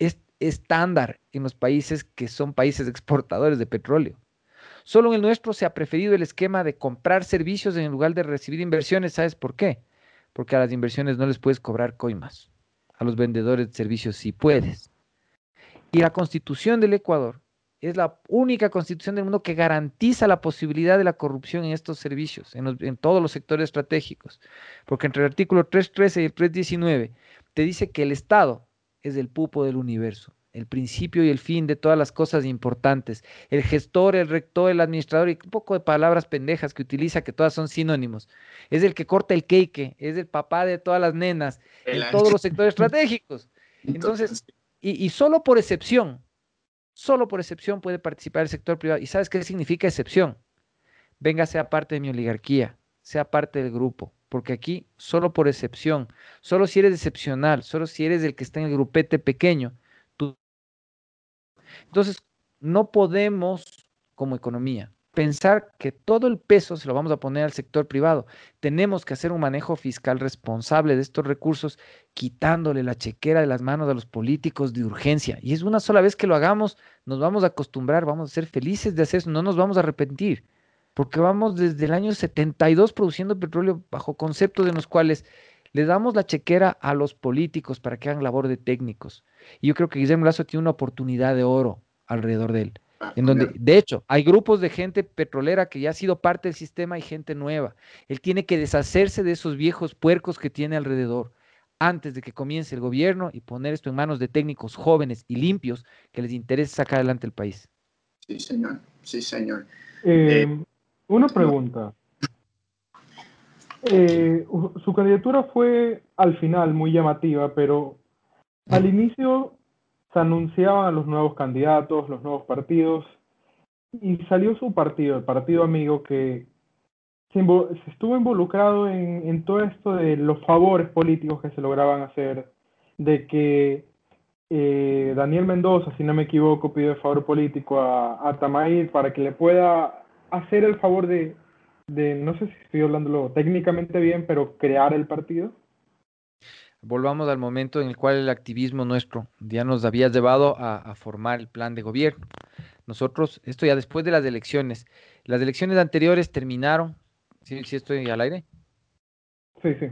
es estándar en los países que son países exportadores de petróleo. Solo en el nuestro se ha preferido el esquema de comprar servicios en lugar de recibir inversiones. ¿Sabes por qué? Porque a las inversiones no les puedes cobrar coimas. A los vendedores de servicios sí puedes. Y la constitución del Ecuador es la única constitución del mundo que garantiza la posibilidad de la corrupción en estos servicios, en, en todos los sectores estratégicos. Porque entre el artículo 313 y el 319 te dice que el Estado es el pupo del universo el principio y el fin de todas las cosas importantes. El gestor, el rector, el administrador y un poco de palabras pendejas que utiliza que todas son sinónimos. Es el que corta el cake, es el papá de todas las nenas en todos los sectores estratégicos. *laughs* Entonces, y, y solo por excepción, solo por excepción puede participar el sector privado. ¿Y sabes qué significa excepción? Venga, sea parte de mi oligarquía, sea parte del grupo porque aquí solo por excepción, solo si eres excepcional, solo si eres el que está en el grupete pequeño, entonces, no podemos, como economía, pensar que todo el peso se lo vamos a poner al sector privado. Tenemos que hacer un manejo fiscal responsable de estos recursos, quitándole la chequera de las manos a los políticos de urgencia. Y es una sola vez que lo hagamos, nos vamos a acostumbrar, vamos a ser felices de hacer eso, no nos vamos a arrepentir, porque vamos desde el año 72 produciendo petróleo bajo conceptos en los cuales le damos la chequera a los políticos para que hagan labor de técnicos. Y yo creo que Guillermo Lazo tiene una oportunidad de oro alrededor de él. Ah, en donde, de hecho, hay grupos de gente petrolera que ya ha sido parte del sistema y gente nueva. Él tiene que deshacerse de esos viejos puercos que tiene alrededor antes de que comience el gobierno y poner esto en manos de técnicos jóvenes y limpios que les interese sacar adelante el país. Sí, señor. Sí, señor. Eh, eh, una pregunta. Eh, su candidatura fue al final muy llamativa, pero al inicio se anunciaban los nuevos candidatos, los nuevos partidos, y salió su partido, el partido amigo, que se, estuvo involucrado en, todo esto de los favores políticos que se lograban hacer, de que eh, Daniel Mendoza, si no me equivoco, pidió el favor político a, a para que le pueda hacer el favor de, de, no sé si estoy hablándolo técnicamente bien, pero crear el partido. Volvamos al momento en el cual el activismo nuestro ya nos había llevado a, a formar el plan de gobierno. Nosotros, esto ya después de las elecciones, las elecciones anteriores terminaron, ¿sí, sí estoy al aire? Sí, sí.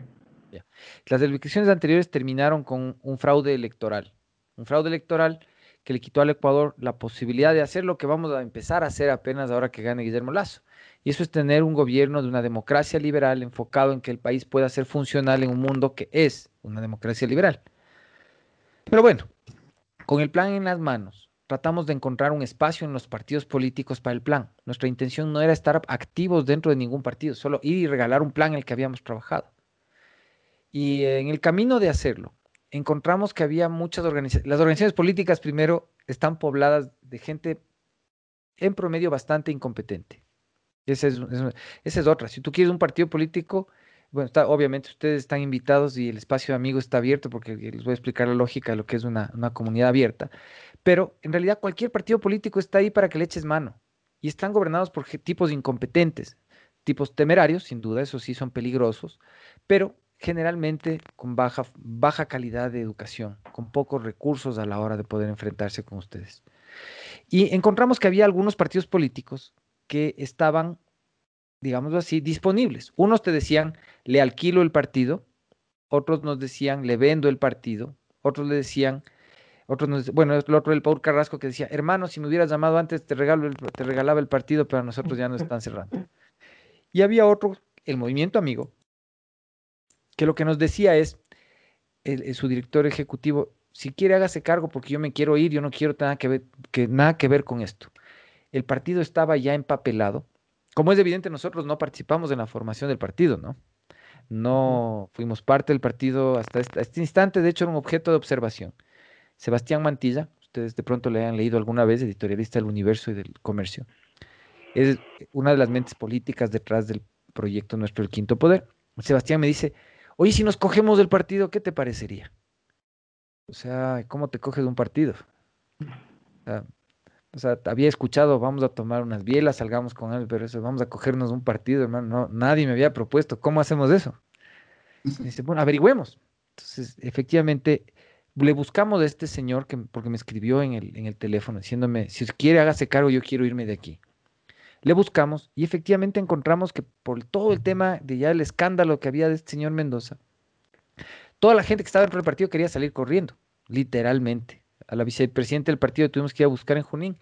Las elecciones anteriores terminaron con un fraude electoral, un fraude electoral que le quitó al Ecuador la posibilidad de hacer lo que vamos a empezar a hacer apenas ahora que gane Guillermo Lazo. Y eso es tener un gobierno de una democracia liberal enfocado en que el país pueda ser funcional en un mundo que es una democracia liberal. Pero bueno, con el plan en las manos, tratamos de encontrar un espacio en los partidos políticos para el plan. Nuestra intención no era estar activos dentro de ningún partido, solo ir y regalar un plan en el que habíamos trabajado. Y en el camino de hacerlo, encontramos que había muchas organizaciones. Las organizaciones políticas, primero, están pobladas de gente en promedio bastante incompetente. Esa es, otra. Si tú quieres un partido político, bueno, obviamente ustedes están invitados y el espacio de amigos está abierto porque les voy a explicar la lógica de lo que es una, una comunidad abierta. Pero en realidad cualquier partido político está ahí para que le eches mano. Y están gobernados por tipos incompetentes, tipos temerarios, sin duda, eso sí son peligrosos, pero generalmente con baja, baja calidad de educación, con pocos recursos a la hora de poder enfrentarse con ustedes. Y encontramos que había algunos partidos políticos que estaban digámoslo así, disponibles. Unos te decían, le alquilo el partido, otros nos decían, le vendo el partido, otros le decían, otros nos, bueno, el otro el Paul Carrasco que decía, hermano, si me hubieras llamado antes, te, regalo te regalaba el partido, pero a nosotros ya nos *laughs* están cerrando. Y había otro, el Movimiento Amigo, que lo que nos decía es, el, su director ejecutivo, si quiere hágase cargo porque yo me quiero ir, yo no quiero nada que ver, que, nada que ver con esto. El partido estaba ya empapelado, como es evidente, nosotros no participamos en la formación del partido, ¿no? No fuimos parte del partido hasta este, este, instante, de hecho era un objeto de observación. Sebastián Mantilla, ustedes de pronto le han leído alguna vez, editorialista del Universo y del Comercio, es una de las mentes políticas detrás del proyecto nuestro, el Quinto Poder. Sebastián me dice, oye, si nos cogemos del partido, ¿qué te parecería? O sea, ¿cómo te coges de un partido? O sea, o sea, había escuchado, vamos a tomar unas bielas, salgamos con él, pero eso, vamos a cogernos un partido, hermano. No, nadie me había propuesto. ¿Cómo hacemos eso? dice, bueno, averigüemos. Entonces, efectivamente, le buscamos a este señor que, porque me escribió en el, en el teléfono diciéndome, si quiere hágase cargo, yo quiero irme de aquí. Le buscamos y efectivamente encontramos que por todo el tema de ya el escándalo que había de este señor Mendoza, toda la gente que estaba dentro del partido quería salir corriendo, literalmente a la vicepresidenta del partido tuvimos que ir a buscar en Junín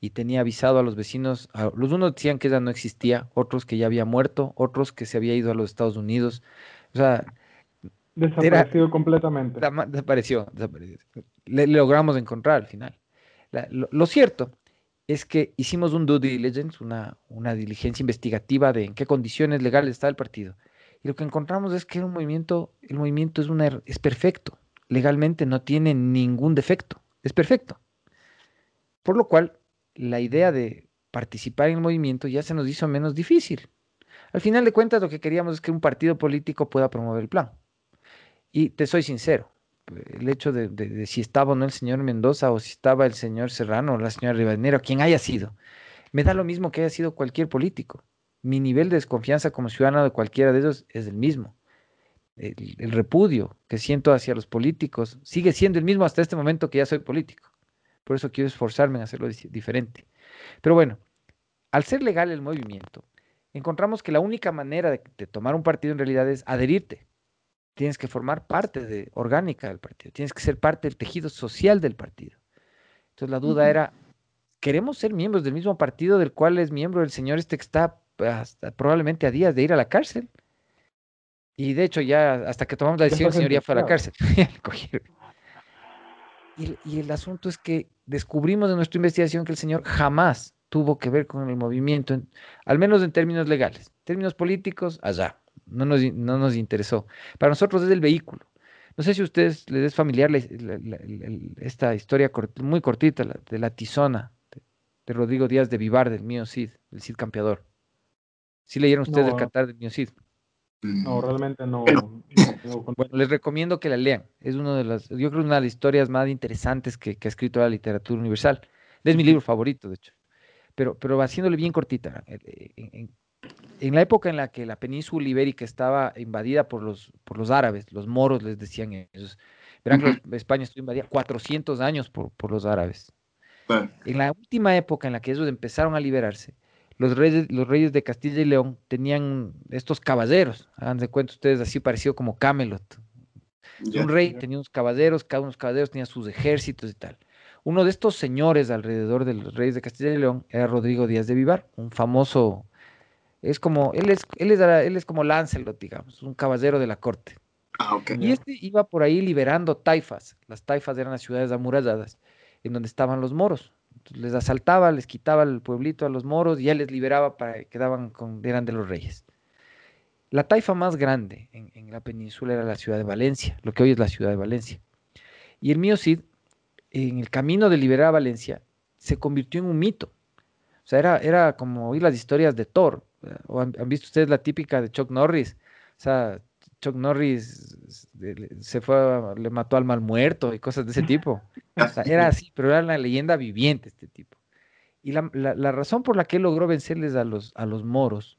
y tenía avisado a los vecinos, los unos decían que ella no existía, otros que ya había muerto, otros que se había ido a los Estados Unidos. O sea, desapareció completamente. Desapareció, desapareció. Le, logramos encontrar al final. lo, cierto es que hicimos un due diligence, una, una diligencia investigativa de en qué condiciones legales está el partido. Y lo que encontramos es que un movimiento, el movimiento es, una, es perfecto, legalmente no tiene ningún defecto es perfecto. Por lo cual, la idea de participar en el movimiento ya se nos hizo menos difícil. Al final de cuentas, lo que queríamos es que un partido político pueda promover el plan. Y te soy sincero, el hecho de, si estaba o no el señor Mendoza, o si estaba el señor Serrano, o la señora Rivadeneira, quien haya sido, me da lo mismo que haya sido cualquier político. Mi nivel de desconfianza como ciudadano de cualquiera de ellos es el mismo el, repudio que siento hacia los políticos sigue siendo el mismo hasta este momento que ya soy político. Por eso quiero esforzarme en hacerlo diferente. Pero bueno, al ser legal el movimiento, encontramos que la única manera de, tomar un partido en realidad es adherirte. Tienes que formar parte de, orgánica del partido, tienes que ser parte del tejido social del partido. Entonces la duda era, ¿queremos ser miembros del mismo partido del cual es miembro el señor este que está probablemente a días de ir a la cárcel? Y de hecho, ya hasta que tomamos la decisión, el señor ya fue a la cárcel. *laughs* y, y, el asunto es que descubrimos en nuestra investigación que el señor jamás tuvo que ver con el movimiento, al menos en términos legales. En términos políticos, allá. No nos, no nos interesó. Para nosotros es el vehículo. No sé si a ustedes les es familiar esta historia muy cortita de la tizona de, Rodrigo Díaz de Vivar, del mío Cid, el Cid campeador. ¿Sí leyeron ustedes el Qatar del Miocid? No, realmente no. bueno, les recomiendo que la lean. Es uno de las, yo creo, una de las historias más interesantes que, ha escrito la literatura universal. Es mi libro favorito, de hecho. Pero, pero haciéndole bien cortita. En, en, la época en la que la península ibérica estaba invadida por los, por los árabes, los moros les decían ellos. Verán que España estuvo invadida 400 años por, por los árabes. En la última época en la que ellos empezaron a liberarse, los reyes, los reyes de Castilla y León tenían estos caballeros, hagan de cuenta ustedes así parecido como Camelot. un rey tenía unos caballeros, cada uno de los caballeros tenía sus ejércitos y tal. Uno de estos señores alrededor de los reyes de Castilla y León era Rodrigo Díaz de Vivar, un famoso, es como, él es, él es, él es como Lancelot, digamos, un caballero de la corte. Ah, y este iba por ahí liberando taifas. Las taifas eran las ciudades amuralladas en donde estaban los moros les asaltaba, les quitaba el pueblito a los moros y ya les liberaba para que quedaban con, eran de los reyes. La taifa más grande en, la península era la ciudad de Valencia, lo que hoy es la ciudad de Valencia. Y el mío Cid, en el camino de liberar a Valencia, se convirtió en un mito. O sea, era, era como oír las historias de Thor. ¿O han, han, visto ustedes la típica de Chuck Norris? O sea, Chuck Norris se fue, le mató al mal muerto y cosas de ese tipo. era así, pero era una leyenda viviente este tipo. Y la, razón por la que él logró vencerles a los, a los moros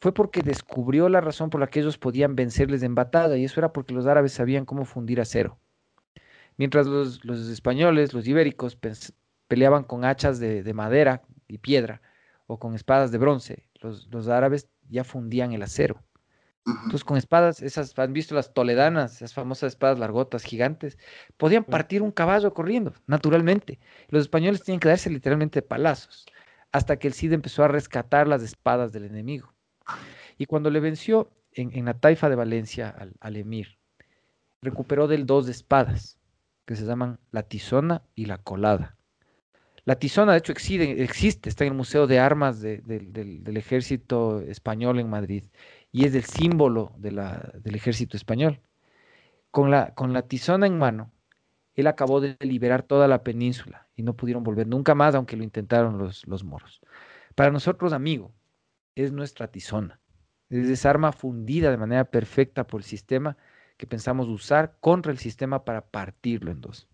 fue porque descubrió la razón por la que ellos podían vencerles en batalla, y eso era porque los árabes sabían cómo fundir acero. Mientras los, españoles, los ibéricos, peleaban con hachas de, madera y piedra o con espadas de bronce, los, los árabes ya fundían el acero. Entonces con espadas, esas, han visto las toledanas, esas famosas espadas largotas, gigantes, podían partir un caballo corriendo, naturalmente. Los españoles tenían que darse literalmente palazos, hasta que el Cid empezó a rescatar las espadas del enemigo. Y cuando le venció en, la taifa de Valencia al, emir, recuperó del dos de espadas, que se llaman la tizona y la colada. La tizona, de hecho, existe, existe está en el Museo de Armas del Ejército Español en Madrid y es el símbolo del ejército español. Con la, tizona en mano, él acabó de liberar toda la península y no pudieron volver nunca más, aunque lo intentaron los, los moros. Para nosotros, amigo, es nuestra tizona. Es esa arma fundida de manera perfecta por el sistema que pensamos usar contra el sistema para partirlo en dos.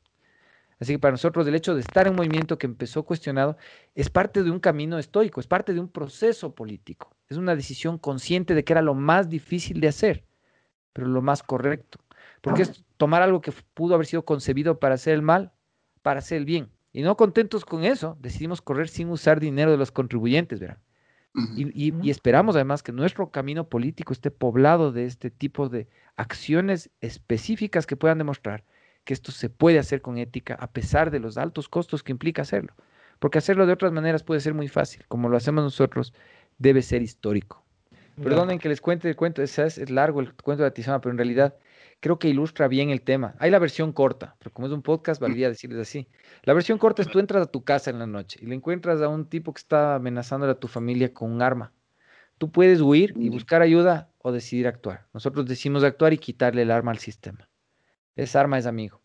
Así que para nosotros el hecho de estar en un movimiento que empezó cuestionado es parte de un camino estoico, es parte de un proceso político. Es una decisión consciente de que era lo más difícil de hacer, pero lo más correcto. Porque es tomar algo que pudo haber sido concebido para hacer el mal, para hacer el bien. Y no contentos con eso, decidimos correr sin usar dinero de los contribuyentes, ¿verdad? Y, y, esperamos además que nuestro camino político esté poblado de este tipo de acciones específicas que puedan demostrar que esto se puede hacer con ética a pesar de los altos costos que implica hacerlo. Porque hacerlo de otras maneras puede ser muy fácil, como lo hacemos nosotros, debe ser histórico. Perdonen que les cuente el cuento, es, es largo el cuento de la tizona, pero en realidad creo que ilustra bien el tema. Hay la versión corta, pero como es un podcast, valía decirles así. La versión corta es tú entras a tu casa en la noche y le encuentras a un tipo que está amenazando a tu familia con un arma. Tú puedes huir y buscar ayuda o decidir actuar. Nosotros decimos actuar y quitarle el arma al sistema. Esa arma es amigo.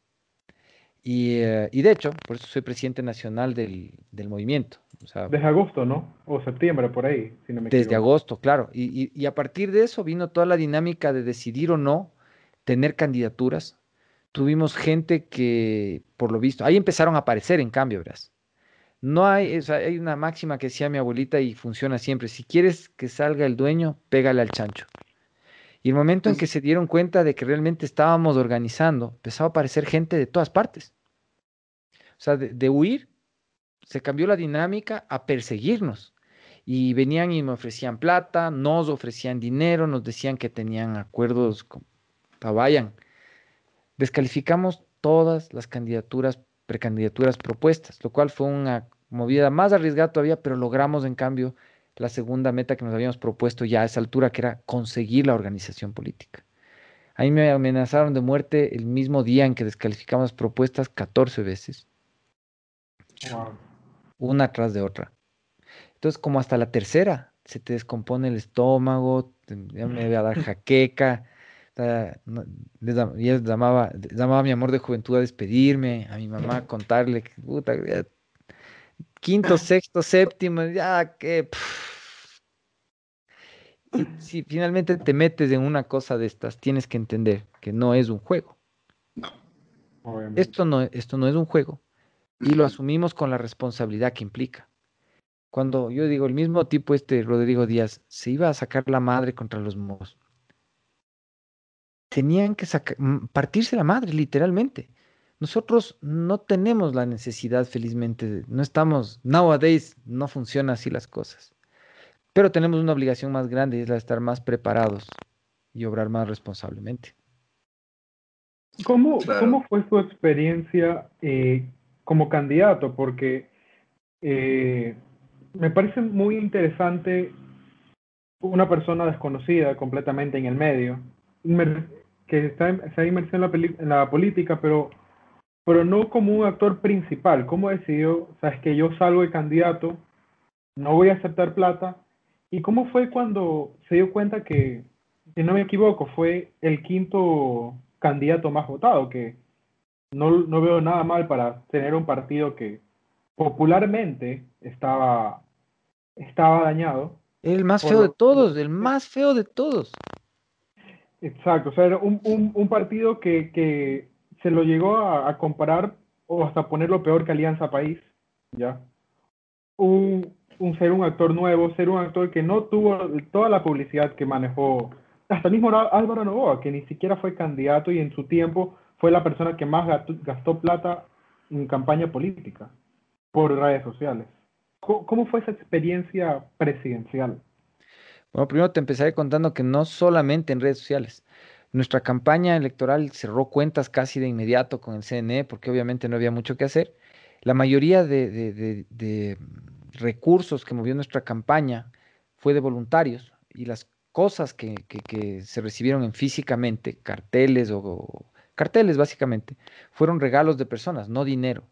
Y, eh, y de hecho, por eso soy presidente nacional del, del movimiento. desde agosto, ¿no? O septiembre, por ahí, si no me Desde agosto, claro. Y, y, y, a partir de eso vino toda la dinámica de decidir o no tener candidaturas. Tuvimos gente que, por lo visto, ahí empezaron a aparecer en cambio, verás. No hay, o sea, hay una máxima que decía mi abuelita y funciona siempre. Si quieres que salga el dueño, pégale al chancho. Y el momento en que se dieron cuenta de que realmente estábamos organizando, empezó a aparecer gente de todas partes. O sea, de, huir, se cambió la dinámica a perseguirnos. Y venían y me ofrecían plata, nos ofrecían dinero, nos decían que tenían acuerdos con vayan. Descalificamos todas las candidaturas, precandidaturas propuestas, lo cual fue una movida más arriesgada todavía, pero logramos en cambio la segunda meta que nos habíamos propuesto ya a esa altura, que era conseguir la organización política. Ahí me amenazaron de muerte el mismo día en que descalificamos propuestas 14 veces. Una tras de otra. Entonces, como hasta la tercera, se te descompone el estómago, ya me voy a dar jaqueca. Ya llamaba, llamaba a mi amor de juventud a despedirme, a mi mamá a contarle que, puta, quinto, sexto, séptimo, ya que... si, finalmente te metes en una cosa de estas, tienes que entender que no es un juego. No. Esto no, esto no es un juego y lo asumimos con la responsabilidad que implica. Cuando yo digo, el mismo tipo este, Rodrigo Díaz, se iba a sacar la madre contra los mozos. Tenían que partirse la madre, literalmente. Nosotros no tenemos la necesidad, felizmente, no estamos, nowadays no funciona así las cosas. Pero tenemos una obligación más grande y es la de estar más preparados y obrar más responsablemente. ¿Cómo, ¿cómo fue su experiencia eh, como candidato? Porque eh, me parece muy interesante una persona desconocida completamente en el medio, que está, se ha inmerso en la, en la política, pero, pero no como un actor principal. ¿Cómo decidió? O sea, es que yo salgo de candidato, no voy a aceptar plata. ¿Y cómo fue cuando se dio cuenta que, si no me equivoco, fue el quinto candidato más votado? Que no, no veo nada mal para tener un partido que popularmente estaba estaba dañado. El más feo de todos, el más feo de todos. Exacto, o sea, era un, un, partido que, que, se lo llegó a, comparar o hasta ponerlo peor que Alianza País, ¿ya? Un, un, ser un actor nuevo, ser un actor que no tuvo toda la publicidad que manejó hasta el mismo Álvaro Novoa, que ni siquiera fue candidato y en su tiempo fue la persona que más gastó plata en campaña política por redes sociales. ¿Cómo fue esa experiencia presidencial? Bueno, primero te empezaré contando que no solamente en redes sociales. Nuestra campaña electoral cerró cuentas casi de inmediato con el CNE porque obviamente no había mucho que hacer. La mayoría de, recursos que movió nuestra campaña fue de voluntarios y las cosas que, se recibieron en físicamente, carteles o carteles básicamente, fueron regalos de personas, no dinero.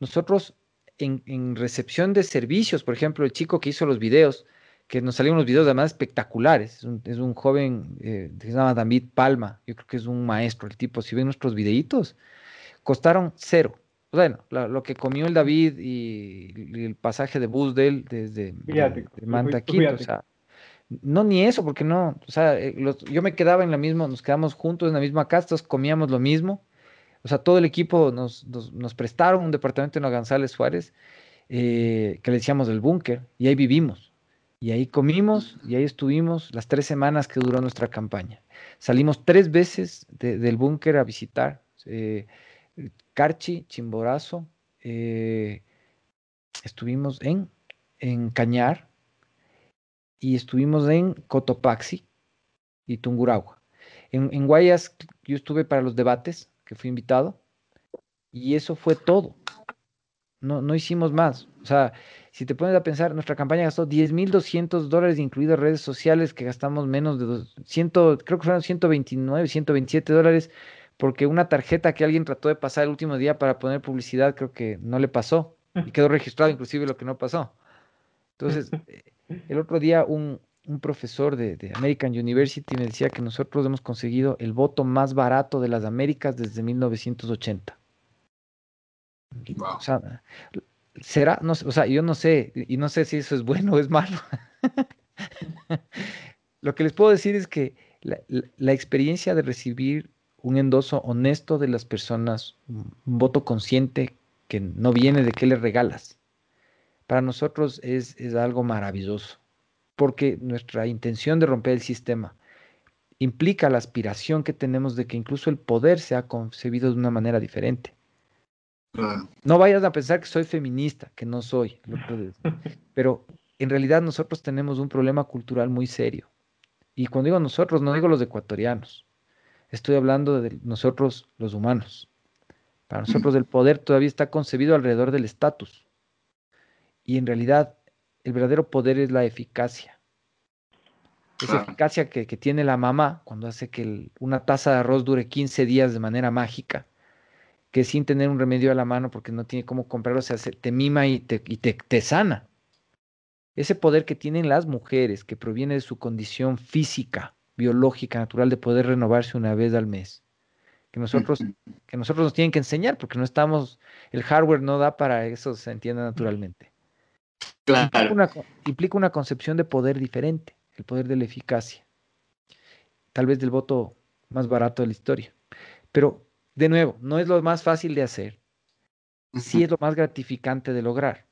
Nosotros en, recepción de servicios, por ejemplo, el chico que hizo los videos, que nos salieron unos videos además espectaculares, es un, joven eh, que se llama David Palma, yo creo que es un maestro el tipo, si ven nuestros videitos, costaron cero. Bueno, lo que comió el David y, el pasaje de bus de él desde Manta o sea, no ni eso, porque no, o sea, eh, yo me quedaba en la misma, nos quedamos juntos en la misma casa, comíamos lo mismo, o sea, todo el equipo nos, nos, prestaron un departamento en González Suárez, eh, que le decíamos el búnker, y ahí vivimos. Y ahí comimos y ahí estuvimos las tres semanas que duró nuestra campaña. Salimos tres veces del búnker a visitar eh, Carchi, Chimborazo, eh, estuvimos en, en Cañar y estuvimos en Cotopaxi y Tunguragua. En, en Guayas yo estuve para los debates, que fui invitado, y eso fue todo. No, no hicimos más. O sea, si te pones a pensar, nuestra campaña gastó 10.200 dólares, incluidas redes sociales, que gastamos menos de 200, creo que fueron 129, 127 dólares, porque una tarjeta que alguien trató de pasar el último día para poner publicidad, creo que no le pasó, y quedó registrado inclusive lo que no pasó. Entonces, *laughs* eh, el otro día un, un profesor de, American University me decía que nosotros hemos conseguido el voto más barato de las Américas desde 1980. O sea, será, no, o sea, yo no sé, y no sé si eso es bueno o es malo. *laughs* Lo que les puedo decir es que la, experiencia de recibir un endoso honesto de las personas, un voto consciente que no viene de qué le regalas, para nosotros es, es algo maravilloso porque nuestra intención de romper el sistema implica la aspiración que tenemos de que incluso el poder sea concebido de una manera diferente. No vayas a pensar que soy feminista, que no soy, *laughs* pero en realidad nosotros tenemos un problema cultural muy serio. Y cuando digo nosotros, no digo los ecuatorianos, estoy hablando de nosotros los humanos. Para nosotros el poder todavía está concebido alrededor del estatus. Y en realidad el verdadero poder es la eficacia. Esa eficacia que, tiene la mamá cuando hace que una taza de arroz dure 15 días de manera mágica, que sin tener un remedio a la mano porque no tiene cómo comprarlo, se hace, te mima y, te, y te, te sana. Ese poder que tienen las mujeres, que proviene de su condición física, biológica, natural, de poder renovarse una vez al mes, que nosotros, que nosotros nos tienen que enseñar, porque no estamos, el hardware no da para eso, se entienda naturalmente. Implica, una, concepción de poder diferente. el poder de la eficacia, tal vez del voto más barato de la historia. Pero, de nuevo, no es lo más fácil de hacer, sí es lo más gratificante de lograr.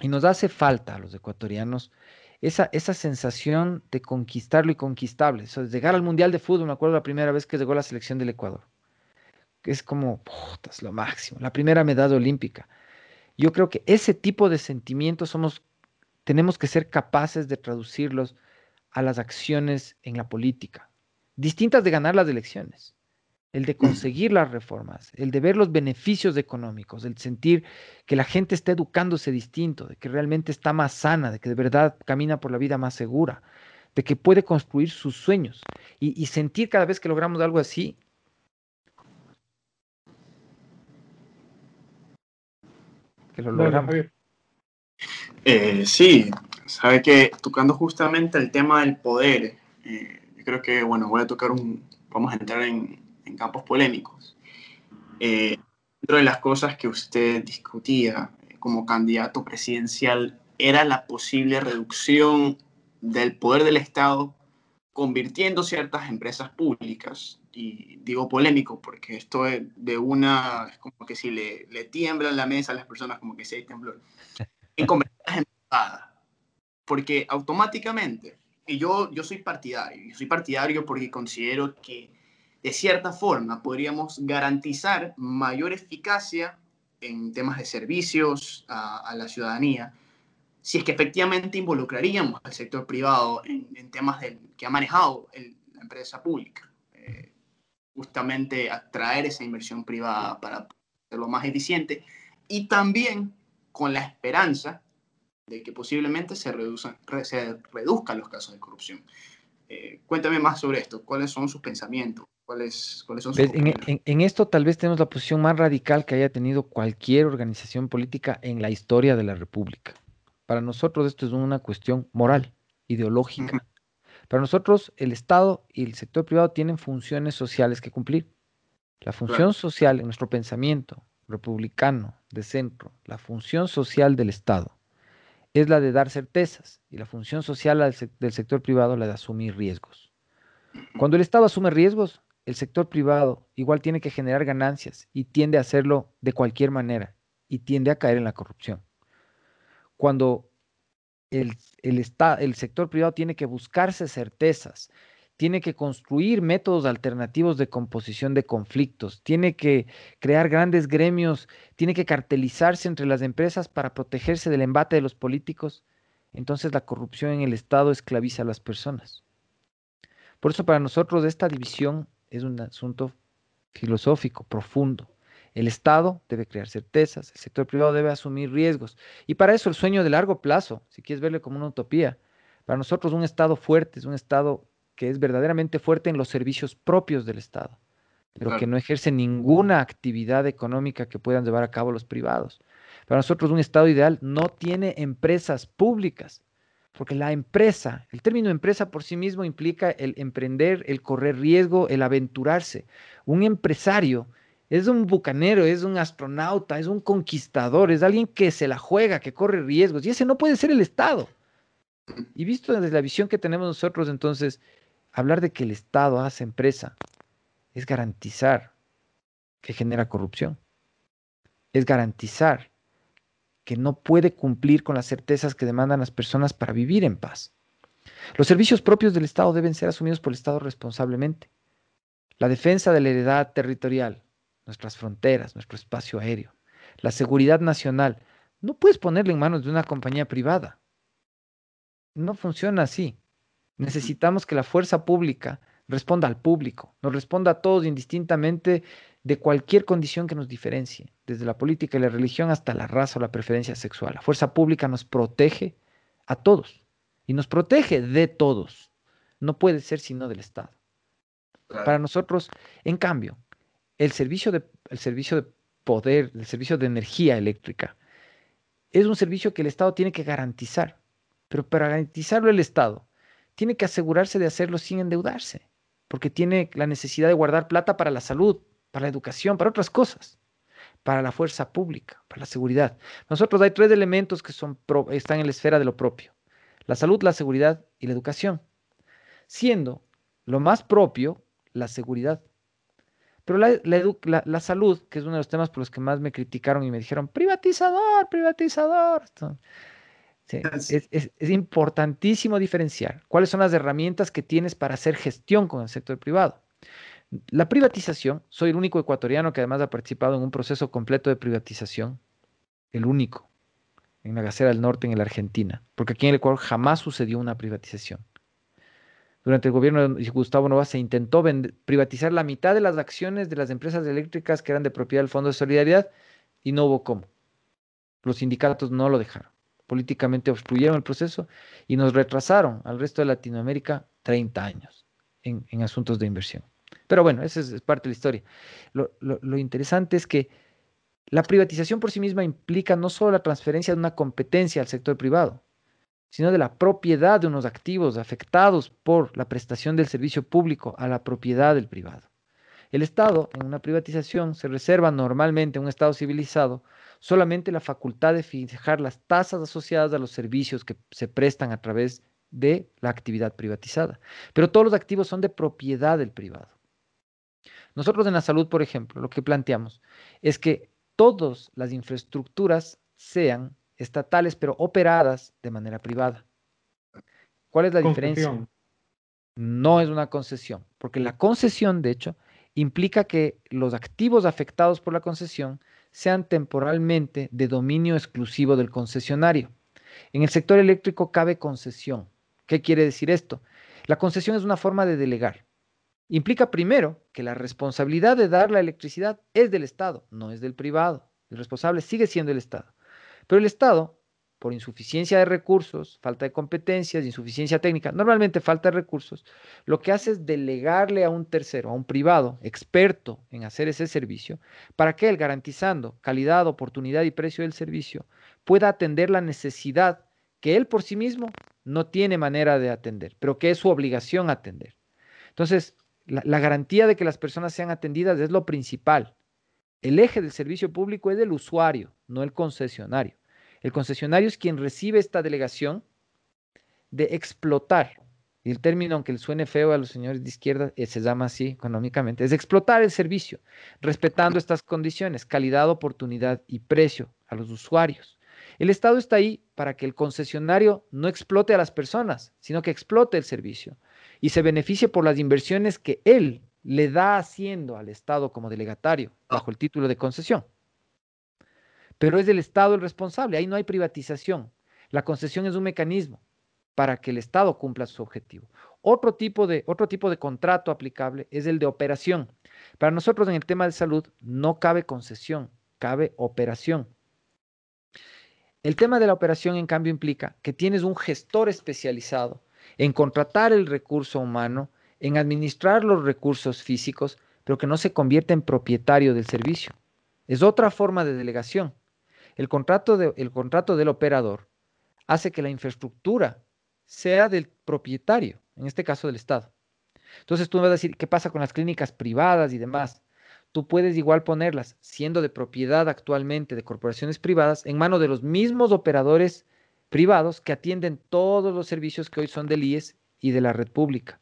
Y nos hace falta a los ecuatorianos esa, esa sensación de conquistar lo inconquistable. Eso de llegar al Mundial de Fútbol, me acuerdo la primera vez que llegó la selección del Ecuador. Es como, puta, es lo máximo, la primera medalla olímpica. Yo creo que ese tipo de sentimientos somos, tenemos que ser capaces de traducirlos a las acciones en la política, distintas de ganar las elecciones el de conseguir las reformas, el de ver los beneficios económicos, el sentir que la gente está educándose distinto, de que realmente está más sana, de que de verdad camina por la vida más segura, de que puede construir sus sueños y, sentir cada vez que logramos algo así. Que lo logramos. Eh, sí, sabe que tocando justamente el tema del poder, eh, yo creo que, bueno, voy a tocar un, vamos a entrar en, en campos polémicos. Eh, dentro de las cosas que usted discutía como candidato presidencial era la posible reducción del poder del Estado convirtiendo ciertas empresas públicas, y digo polémico porque esto es de una, es como que si le, le tiembla la mesa a las personas como que si hay temblor, en convertirlas en privadas, porque automáticamente, y yo, yo soy partidario, soy partidario porque considero que de cierta forma podríamos garantizar mayor eficacia en temas de servicios a, la ciudadanía, si es que efectivamente involucraríamos al sector privado en, temas que ha manejado la empresa pública. Eh, justamente atraer esa inversión privada para hacerlo más eficiente y también con la esperanza de que posiblemente se reduzcan los casos de corrupción. Eh, cuéntame más sobre esto, cuáles son sus pensamientos. ¿Cuáles, son sus en, en, esto tal vez tenemos la posición más radical que haya tenido cualquier organización política en la historia de la República. Para nosotros esto es una cuestión moral, ideológica. Para nosotros el Estado y el sector privado tienen funciones sociales que cumplir. La función social en nuestro pensamiento republicano de centro, la función social del Estado es la de dar certezas y la función social del sector privado la de asumir riesgos. Cuando el Estado asume riesgos, el sector privado igual tiene que generar ganancias y tiende a hacerlo de cualquier manera y tiende a caer en la corrupción. Cuando el, el sector privado tiene que buscarse certezas, tiene que construir métodos alternativos de composición de conflictos, tiene que crear grandes gremios, tiene que cartelizarse entre las empresas para protegerse del embate de los políticos, entonces la corrupción en el Estado esclaviza a las personas. Por eso para nosotros esta división es un asunto filosófico, profundo. El Estado debe crear certezas, el sector privado debe asumir riesgos. Y para eso el sueño de largo plazo, si quieres verlo como una utopía, para nosotros un Estado fuerte es un Estado que es verdaderamente fuerte en los servicios propios del Estado, pero que no ejerce ninguna actividad económica que puedan llevar a cabo los privados. Para nosotros un Estado ideal no tiene empresas públicas, porque la empresa, el término empresa por sí mismo implica el emprender, el correr riesgo, el aventurarse. Un empresario es un bucanero, es un astronauta, es un conquistador, es alguien que se la juega, que corre riesgos, y ese no puede ser el Estado. Y visto desde la visión que tenemos nosotros, entonces, hablar de que el Estado hace empresa es garantizar que genera corrupción, es garantizar que no puede cumplir con las certezas que demandan las personas para vivir en paz. Los servicios propios del Estado deben ser asumidos por el Estado responsablemente. La defensa de la heredad territorial, nuestras fronteras, nuestro espacio aéreo, la seguridad nacional, no puedes ponerle en manos de una compañía privada. No funciona así. Necesitamos que la fuerza pública responda al público, nos responda a todos indistintamente de cualquier condición que nos diferencie, desde la política y la religión hasta la raza o la preferencia sexual. La fuerza pública nos protege a todos y nos protege de todos. No puede ser sino del Estado. Para nosotros, en cambio, el servicio, de, el servicio de poder, el servicio de energía eléctrica, es un servicio que el Estado tiene que garantizar. Pero para garantizarlo el Estado, tiene que asegurarse de hacerlo sin endeudarse, porque tiene la necesidad de guardar plata para la salud, para la educación, para otras cosas, para la fuerza pública, para la seguridad. Nosotros hay tres elementos que son están en la esfera de lo propio. la salud, la seguridad y la educación, siendo lo más propio la seguridad. Pero la, salud, que es uno de los temas por los que más me criticaron y me dijeron, privatizador, privatizador. Es, es, importantísimo diferenciar cuáles son las herramientas que tienes para hacer gestión con el sector privado. La privatización, soy el único ecuatoriano que además ha participado en un proceso completo de privatización, el único, en la Gacera del Norte, en la Argentina, porque aquí en el Ecuador jamás sucedió una privatización. Durante el gobierno de Gustavo Nova se intentó privatizar la mitad de las acciones de las empresas eléctricas que eran de propiedad del Fondo de Solidaridad y no hubo cómo. Los sindicatos no lo dejaron. Políticamente obstruyeron el proceso y nos retrasaron al resto de Latinoamérica 30 años en asuntos de inversión. Pero bueno, esa es parte de la historia. Lo, interesante es que la privatización por sí misma implica no solo la transferencia de una competencia al sector privado, sino de la propiedad de unos activos afectados por la prestación del servicio público a la propiedad del privado. El Estado, en una privatización, se reserva normalmente en un Estado civilizado solamente la facultad de fijar las tasas asociadas a los servicios que se prestan a través de la actividad privatizada. Pero todos los activos son de propiedad del privado. Nosotros en la salud, por ejemplo, lo que planteamos es que todas las infraestructuras sean estatales, pero operadas de manera privada. ¿Cuál es la diferencia? No es una concesión, porque la concesión, de hecho, implica que los activos afectados por la concesión sean temporalmente de dominio exclusivo del concesionario. En el sector eléctrico cabe concesión. ¿Qué quiere decir esto? La concesión es una forma de delegar implica primero que la responsabilidad de dar la electricidad es del Estado, no es del privado. El responsable sigue siendo el Estado. Pero el Estado, por insuficiencia de recursos, falta de competencias, insuficiencia técnica, normalmente falta de recursos, lo que hace es delegarle a un tercero, a un privado experto en hacer ese servicio, para que él, garantizando calidad, oportunidad y precio del servicio, pueda atender la necesidad que él por sí mismo no tiene manera de atender, pero que es su obligación atender. Entonces, la, garantía de que las personas sean atendidas es lo principal. El eje del servicio público es el usuario, no el concesionario. El concesionario es quien recibe esta delegación de explotar. Y el término, aunque le suene feo a los señores de izquierda, eh, se llama así económicamente, es explotar el servicio, respetando estas condiciones, calidad, oportunidad y precio a los usuarios. El Estado está ahí para que el concesionario no explote a las personas, sino que explote el servicio y se beneficie por las inversiones que él le da haciendo al Estado como delegatario bajo el título de concesión. Pero es el Estado el responsable, ahí no hay privatización. La concesión es un mecanismo para que el Estado cumpla su objetivo. Otro tipo de, otro tipo de contrato aplicable es el de operación. Para nosotros en el tema de salud no cabe concesión, cabe operación. El tema de la operación, en cambio, implica que tienes un gestor especializado en contratar el recurso humano, en administrar los recursos físicos, pero que no se convierte en propietario del servicio. Es otra forma de delegación. El contrato, el contrato del operador hace que la infraestructura sea del propietario, en este caso del Estado. Entonces tú me vas a decir, ¿qué pasa con las clínicas privadas y demás? Tú puedes igual ponerlas, siendo de propiedad actualmente de corporaciones privadas, en manos de los mismos operadores privados que atienden todos los servicios que hoy son del IES y de la red pública.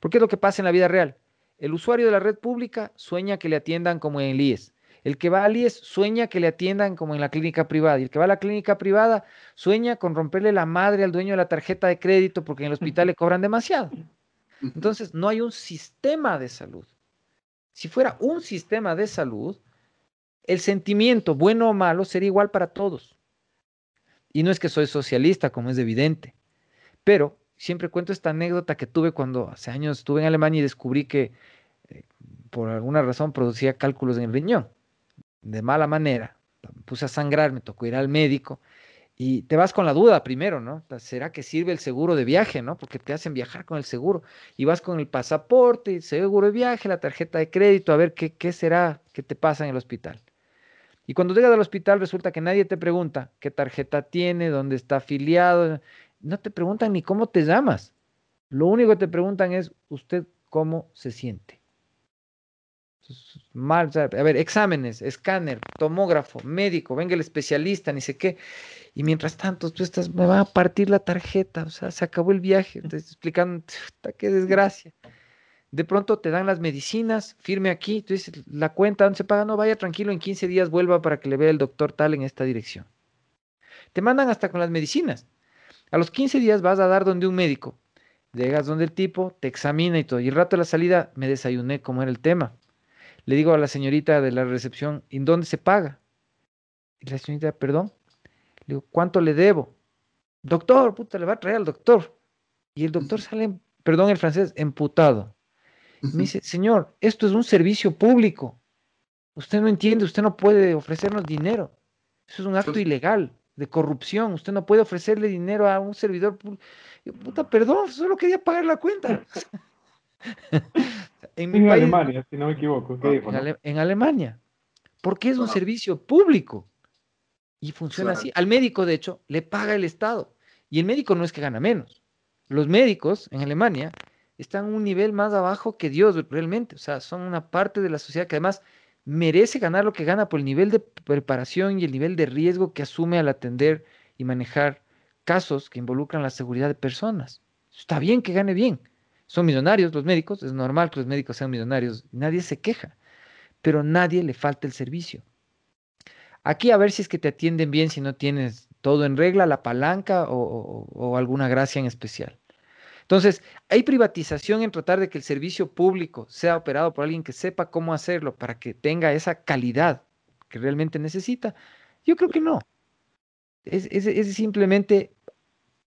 Porque es lo que pasa en la vida real. El usuario de la red pública sueña que le atiendan como en el IES. El que va al IES sueña que le atiendan como en la clínica privada. Y el que va a la clínica privada sueña con romperle la madre al dueño de la tarjeta de crédito porque en el hospital le cobran demasiado. Entonces, no hay un sistema de salud. Si fuera un sistema de salud, el sentimiento, bueno o malo, sería igual para todos. Y no es que soy socialista, como es evidente, pero siempre cuento esta anécdota que tuve cuando hace años estuve en Alemania y descubrí que eh, por alguna razón producía cálculos en el riñón, de mala manera. Me puse a sangrar, me tocó ir al médico y te vas con la duda primero, ¿no? ¿Será que sirve el seguro de viaje, ¿no? Porque te hacen viajar con el seguro y vas con el pasaporte, el seguro de viaje, la tarjeta de crédito, a ver qué, qué será que te pasa en el hospital. Y cuando llegas al hospital resulta que nadie te pregunta qué tarjeta tiene, dónde está afiliado. No te preguntan ni cómo te llamas. Lo único que te preguntan es usted cómo se siente. Mal, a ver, exámenes, escáner, tomógrafo, médico, venga el especialista, ni sé qué. Y mientras tanto, tú estás, me va a partir la tarjeta, o sea, se acabó el viaje, te estoy explicando, *laughs* qué desgracia. De pronto te dan las medicinas, firme aquí, tú dices, la cuenta, ¿dónde se paga? No, vaya tranquilo, en 15 días vuelva para que le vea el doctor tal en esta dirección. Te mandan hasta con las medicinas. A los 15 días vas a dar donde un médico. Llegas donde el tipo, te examina y todo. Y el rato de la salida me desayuné como era el tema. Le digo a la señorita de la recepción, ¿en dónde se paga? Y la señorita, perdón. Le digo, ¿cuánto le debo? Doctor, puta, le va a traer al doctor. Y el doctor sale, perdón el francés, emputado. Me dice, señor, esto es un servicio público. Usted no entiende, usted no puede ofrecernos dinero. Eso es un acto ilegal de corrupción. Usted no puede ofrecerle dinero a un servidor público. Puta, perdón, solo quería pagar la cuenta. *laughs* *laughs* en, Alemania, si no me equivoco. en, Alemania. Porque es un servicio público. Y funciona así. Al médico, de hecho, le paga el Estado. Y el médico no es que gana menos. Los médicos en Alemania están un nivel más abajo que Dios realmente. O sea, son una parte de la sociedad que además merece ganar lo que gana por el nivel de preparación y el nivel de riesgo que asume al atender y manejar casos que involucran la seguridad de personas. Está bien que gane bien. Son millonarios los médicos, es normal que los médicos sean millonarios, nadie se queja, pero nadie le falta el servicio. Aquí a ver si es que te atienden bien, si no tienes todo en regla, la palanca o, o alguna gracia en especial. Entonces, hay privatización en tratar de que el servicio público sea operado por alguien que sepa cómo hacerlo para que tenga esa calidad que realmente necesita. Yo creo que no. Es, simplemente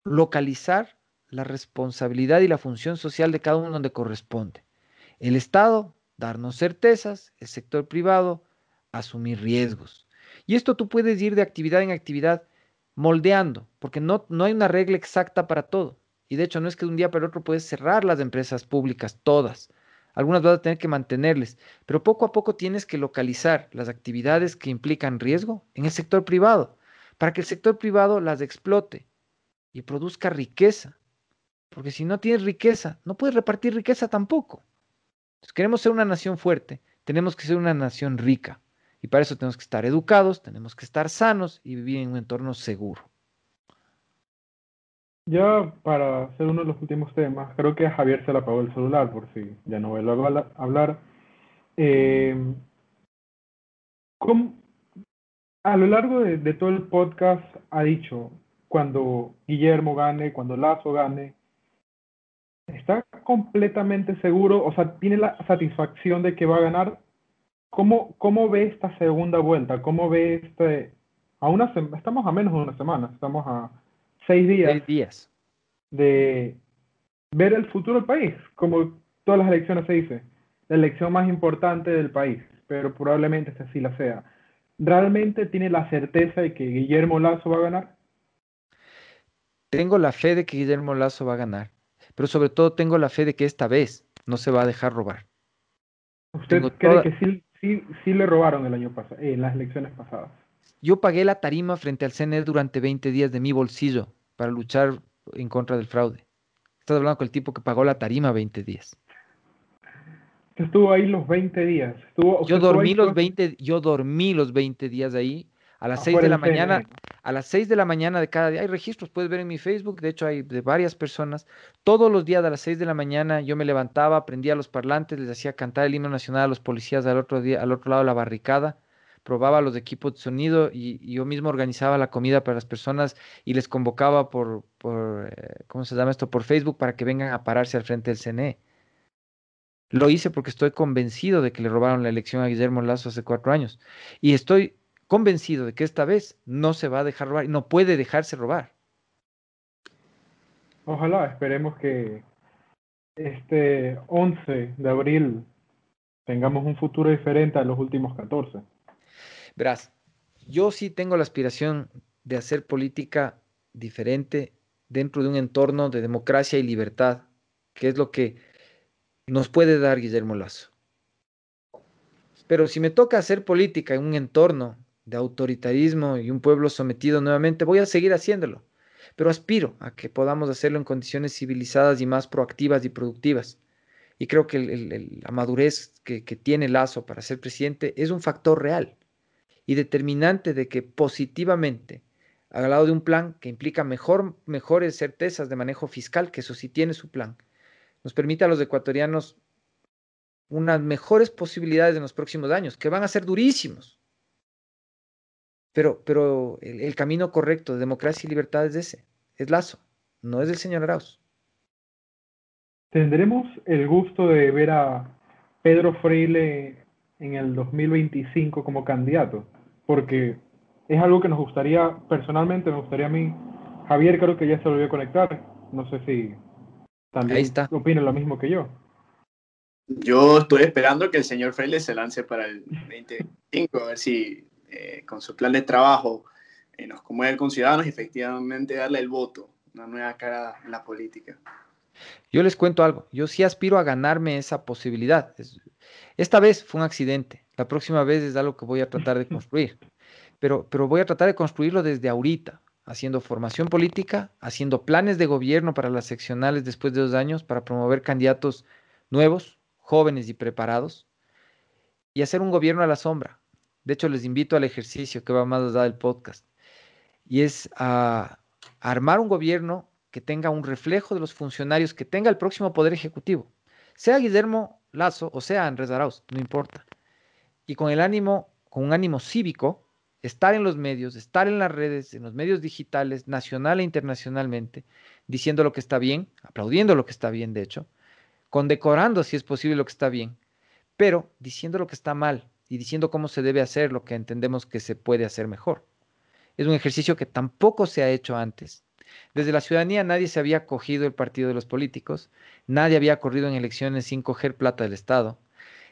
localizar la responsabilidad y la función social de cada uno donde corresponde. El Estado, darnos certezas, el sector privado, asumir riesgos. Y esto tú puedes ir de actividad en actividad moldeando, porque no, no hay una regla exacta para todo. Y de hecho no es que de un día para otro puedes cerrar las empresas públicas, todas. Algunas vas a tener que mantenerles, pero poco a poco tienes que localizar las actividades que implican riesgo en el sector privado, para que el sector privado las explote y produzca riqueza. Porque si no tienes riqueza, no puedes repartir riqueza tampoco. Si queremos ser una nación fuerte, tenemos que ser una nación rica. Y para eso tenemos que estar educados, tenemos que estar sanos y vivir en un entorno seguro. Ya para hacer uno de los últimos temas, creo que a Javier se le apagó el celular, por si ya no vuelvo a hablar. Eh, a lo largo de, todo el podcast ha dicho, cuando Guillermo gane, cuando Lazo gane, ¿está completamente seguro, o sea, tiene la satisfacción de que va a ganar? ¿Cómo, cómo ve esta segunda vuelta? ¿Cómo ve este... A una estamos a menos de una semana, estamos a seis días, días de ver el futuro del país, como todas las elecciones se dice, la elección más importante del país, pero probablemente esta sí la sea. ¿Realmente tiene la certeza de que Guillermo Lazo va a ganar? Tengo la fe de que Guillermo Lazo va a ganar, pero sobre todo tengo la fe de que esta vez no se va a dejar robar. ¿Usted cree que sí, sí, sí le robaron el año pasado, en las elecciones pasadas? Yo pagué la tarima frente al CNE durante 20 días de mi bolsillo para luchar en contra del fraude. Estás hablando con el tipo que pagó la tarima 20 días. Estuvo ahí los 20 días. yo dormí los 20, yo dormí los 20 días ahí. A las 6 de la mañana, a las 6 de la mañana de cada día, hay registros, puedes ver en mi Facebook, de hecho hay de varias personas. Todos los días a las 6 de la mañana yo me levantaba, prendía los parlantes, les hacía cantar el himno nacional a los policías al otro día, al otro lado de la barricada probaba los equipos de sonido y, yo mismo organizaba la comida para las personas y les convocaba por, por eh, ¿cómo se llama esto? Por Facebook para que vengan a pararse al frente del CNE. Lo hice porque estoy convencido de que le robaron la elección a Guillermo Lazo hace cuatro años. Y estoy convencido de que esta vez no se va a dejar robar y no puede dejarse robar. Ojalá, esperemos que este 11 de abril tengamos un futuro diferente a los últimos 14. Verás, yo sí tengo la aspiración de hacer política diferente dentro de un entorno de democracia y libertad, que es lo que nos puede dar Guillermo Lazo. Pero si me toca hacer política en un entorno de autoritarismo y un pueblo sometido nuevamente, voy a seguir haciéndolo. Pero aspiro a que podamos hacerlo en condiciones civilizadas y más proactivas y productivas. Y creo que la madurez que, tiene Lazo para ser presidente es un factor real y determinante de que positivamente, al lado de un plan que implica mejor, mejores certezas de manejo fiscal, que eso sí tiene su plan, nos permite a los ecuatorianos unas mejores posibilidades en los próximos años, que van a ser durísimos. Pero, pero el, camino correcto de democracia y libertad es ese, es Lazo, no es el señor Arauz. ¿Tendremos el gusto de ver a Pedro Freile en el 2025 como candidato? Porque es algo que nos gustaría, personalmente me gustaría a mí, Javier creo que ya se volvió a conectar, no sé si también opina lo mismo que yo. Yo estoy esperando que el señor Freile se lance para el 2025, a ver si eh, con su plan de trabajo eh, nos conmueve con ciudadanos y efectivamente darle el voto, una nueva cara en la política. Yo les cuento algo, yo sí aspiro a ganarme esa posibilidad. Esta vez fue un accidente, la próxima vez es algo que voy a tratar de *laughs* construir, pero, pero voy a tratar de construirlo desde ahorita, haciendo formación política, haciendo planes de gobierno para las seccionales después de dos años, para promover candidatos nuevos, jóvenes y preparados, y hacer un gobierno a la sombra. De hecho, les invito al ejercicio que va más allá del podcast, y es a armar un gobierno que tenga un reflejo de los funcionarios que tenga el próximo Poder Ejecutivo, sea Guillermo Lazo o sea Andrés Arauz, no importa. Y con el ánimo, con un ánimo cívico, estar en los medios, estar en las redes, en los medios digitales, nacional e internacionalmente, diciendo lo que está bien, aplaudiendo lo que está bien, de hecho, condecorando si es posible lo que está bien, pero diciendo lo que está mal y diciendo cómo se debe hacer lo que entendemos que se puede hacer mejor. Es un ejercicio que tampoco se ha hecho antes desde la ciudadanía nadie se había cogido el partido de los políticos, nadie había corrido en elecciones sin coger plata del Estado,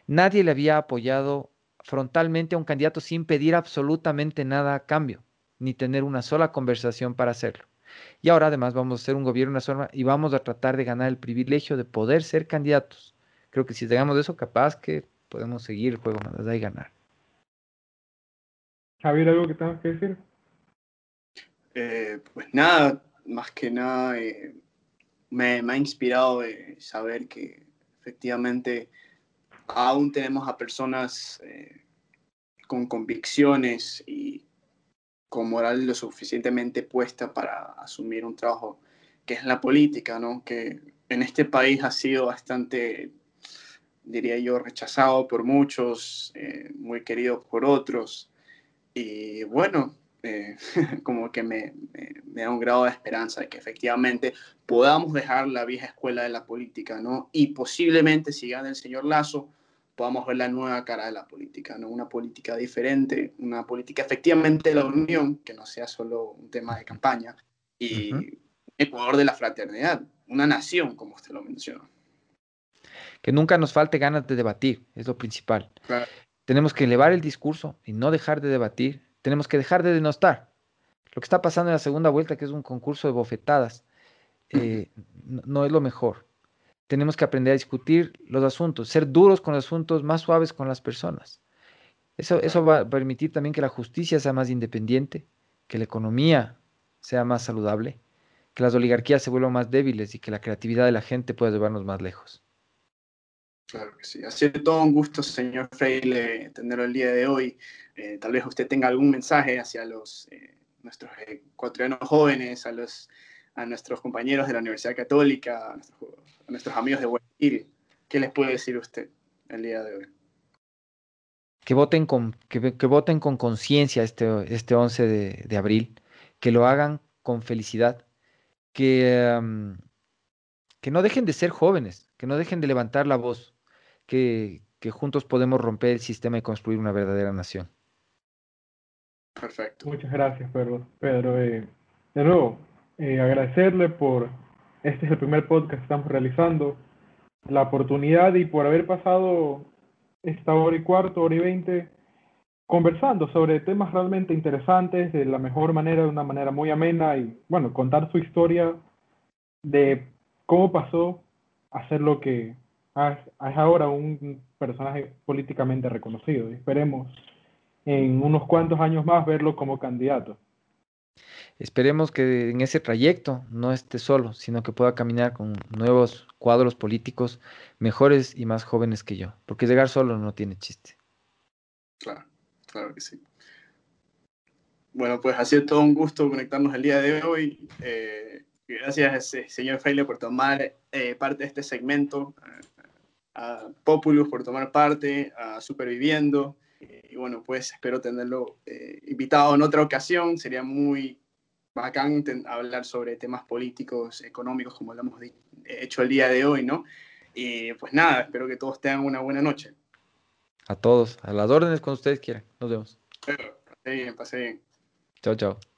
nadie le había apoyado frontalmente a un candidato sin pedir absolutamente nada a cambio, ni tener una sola conversación para hacerlo. Y ahora además vamos a hacer un gobierno una y vamos a tratar de ganar el privilegio de poder ser candidatos. Creo que si llegamos de eso, capaz que podemos seguir el juego más allá y ganar. Javier, ¿algo que tengas que decir? Eh, pues nada, más que nada eh, me, ha inspirado saber que efectivamente aún tenemos a personas eh, con convicciones y con moral lo suficientemente puesta para asumir un trabajo que es la política, ¿no? que en este país ha sido bastante, diría yo, rechazado por muchos, eh, muy querido por otros. Y bueno, eh, *laughs* como que me, da un grado de esperanza de que efectivamente podamos dejar la vieja escuela de la política, ¿no? Y posiblemente, si gana el señor Lazo, podamos ver la nueva cara de la política, ¿no? Una política diferente, una política efectivamente de la unión, que no sea solo un tema de campaña, y Ecuador de la fraternidad, una nación, como usted lo mencionó. Que nunca nos falte ganas de debatir, es lo principal. Tenemos que elevar el discurso y no dejar de debatir, tenemos que dejar de denostar. Lo que está pasando en la segunda vuelta, que es un concurso de bofetadas, eh, no, es lo mejor. Tenemos que aprender a discutir los asuntos, ser duros con los asuntos, más suaves con las personas. Eso, eso va a permitir también que la justicia sea más independiente, que la economía sea más saludable, que las oligarquías se vuelvan más débiles y que la creatividad de la gente pueda llevarnos más lejos. Claro que sí. Ha sido todo un gusto, señor Freile, tenerlo el día de hoy. Eh, tal vez usted tenga algún mensaje hacia los, eh, nuestros ecuatorianos jóvenes, a, los, a nuestros compañeros de la Universidad Católica, a nuestros, amigos de Guayaquil. ¿Qué les puede decir usted el día de hoy? Que voten con, que, voten con conciencia este, este 11 de, abril, que lo hagan con felicidad, que, que no dejen de ser jóvenes, que no dejen de levantar la voz, que, juntos podemos romper el sistema y construir una verdadera nación. Perfecto. Muchas gracias, Pedro. Pedro eh, de nuevo, eh, agradecerle por, este es el primer podcast que estamos realizando, la oportunidad y por haber pasado esta hora y cuarto, hora y veinte, conversando sobre temas realmente interesantes de la mejor manera, de una manera muy amena y, bueno, contar su historia de cómo pasó a ser lo que es ahora un personaje políticamente reconocido. Y esperemos en unos cuantos años más verlo como candidato. Esperemos que en ese trayecto no esté solo, sino que pueda caminar con nuevos cuadros políticos mejores y más jóvenes que yo, porque llegar solo no tiene chiste. Claro, claro que sí. Bueno, pues ha sido todo un gusto conectarnos el día de hoy. Eh, gracias, eh, señor Feile, por tomar eh, parte de este segmento, a Populus por tomar parte, a Superviviendo. Y bueno, pues espero tenerlo invitado en otra ocasión. Sería muy bacán hablar sobre temas políticos, económicos, como lo hemos hecho el día de hoy, ¿no? Y pues nada, espero que todos tengan una buena noche. A todos, a las órdenes cuando ustedes quieran. Nos vemos. Pase bien, pase bien. Chao, chao.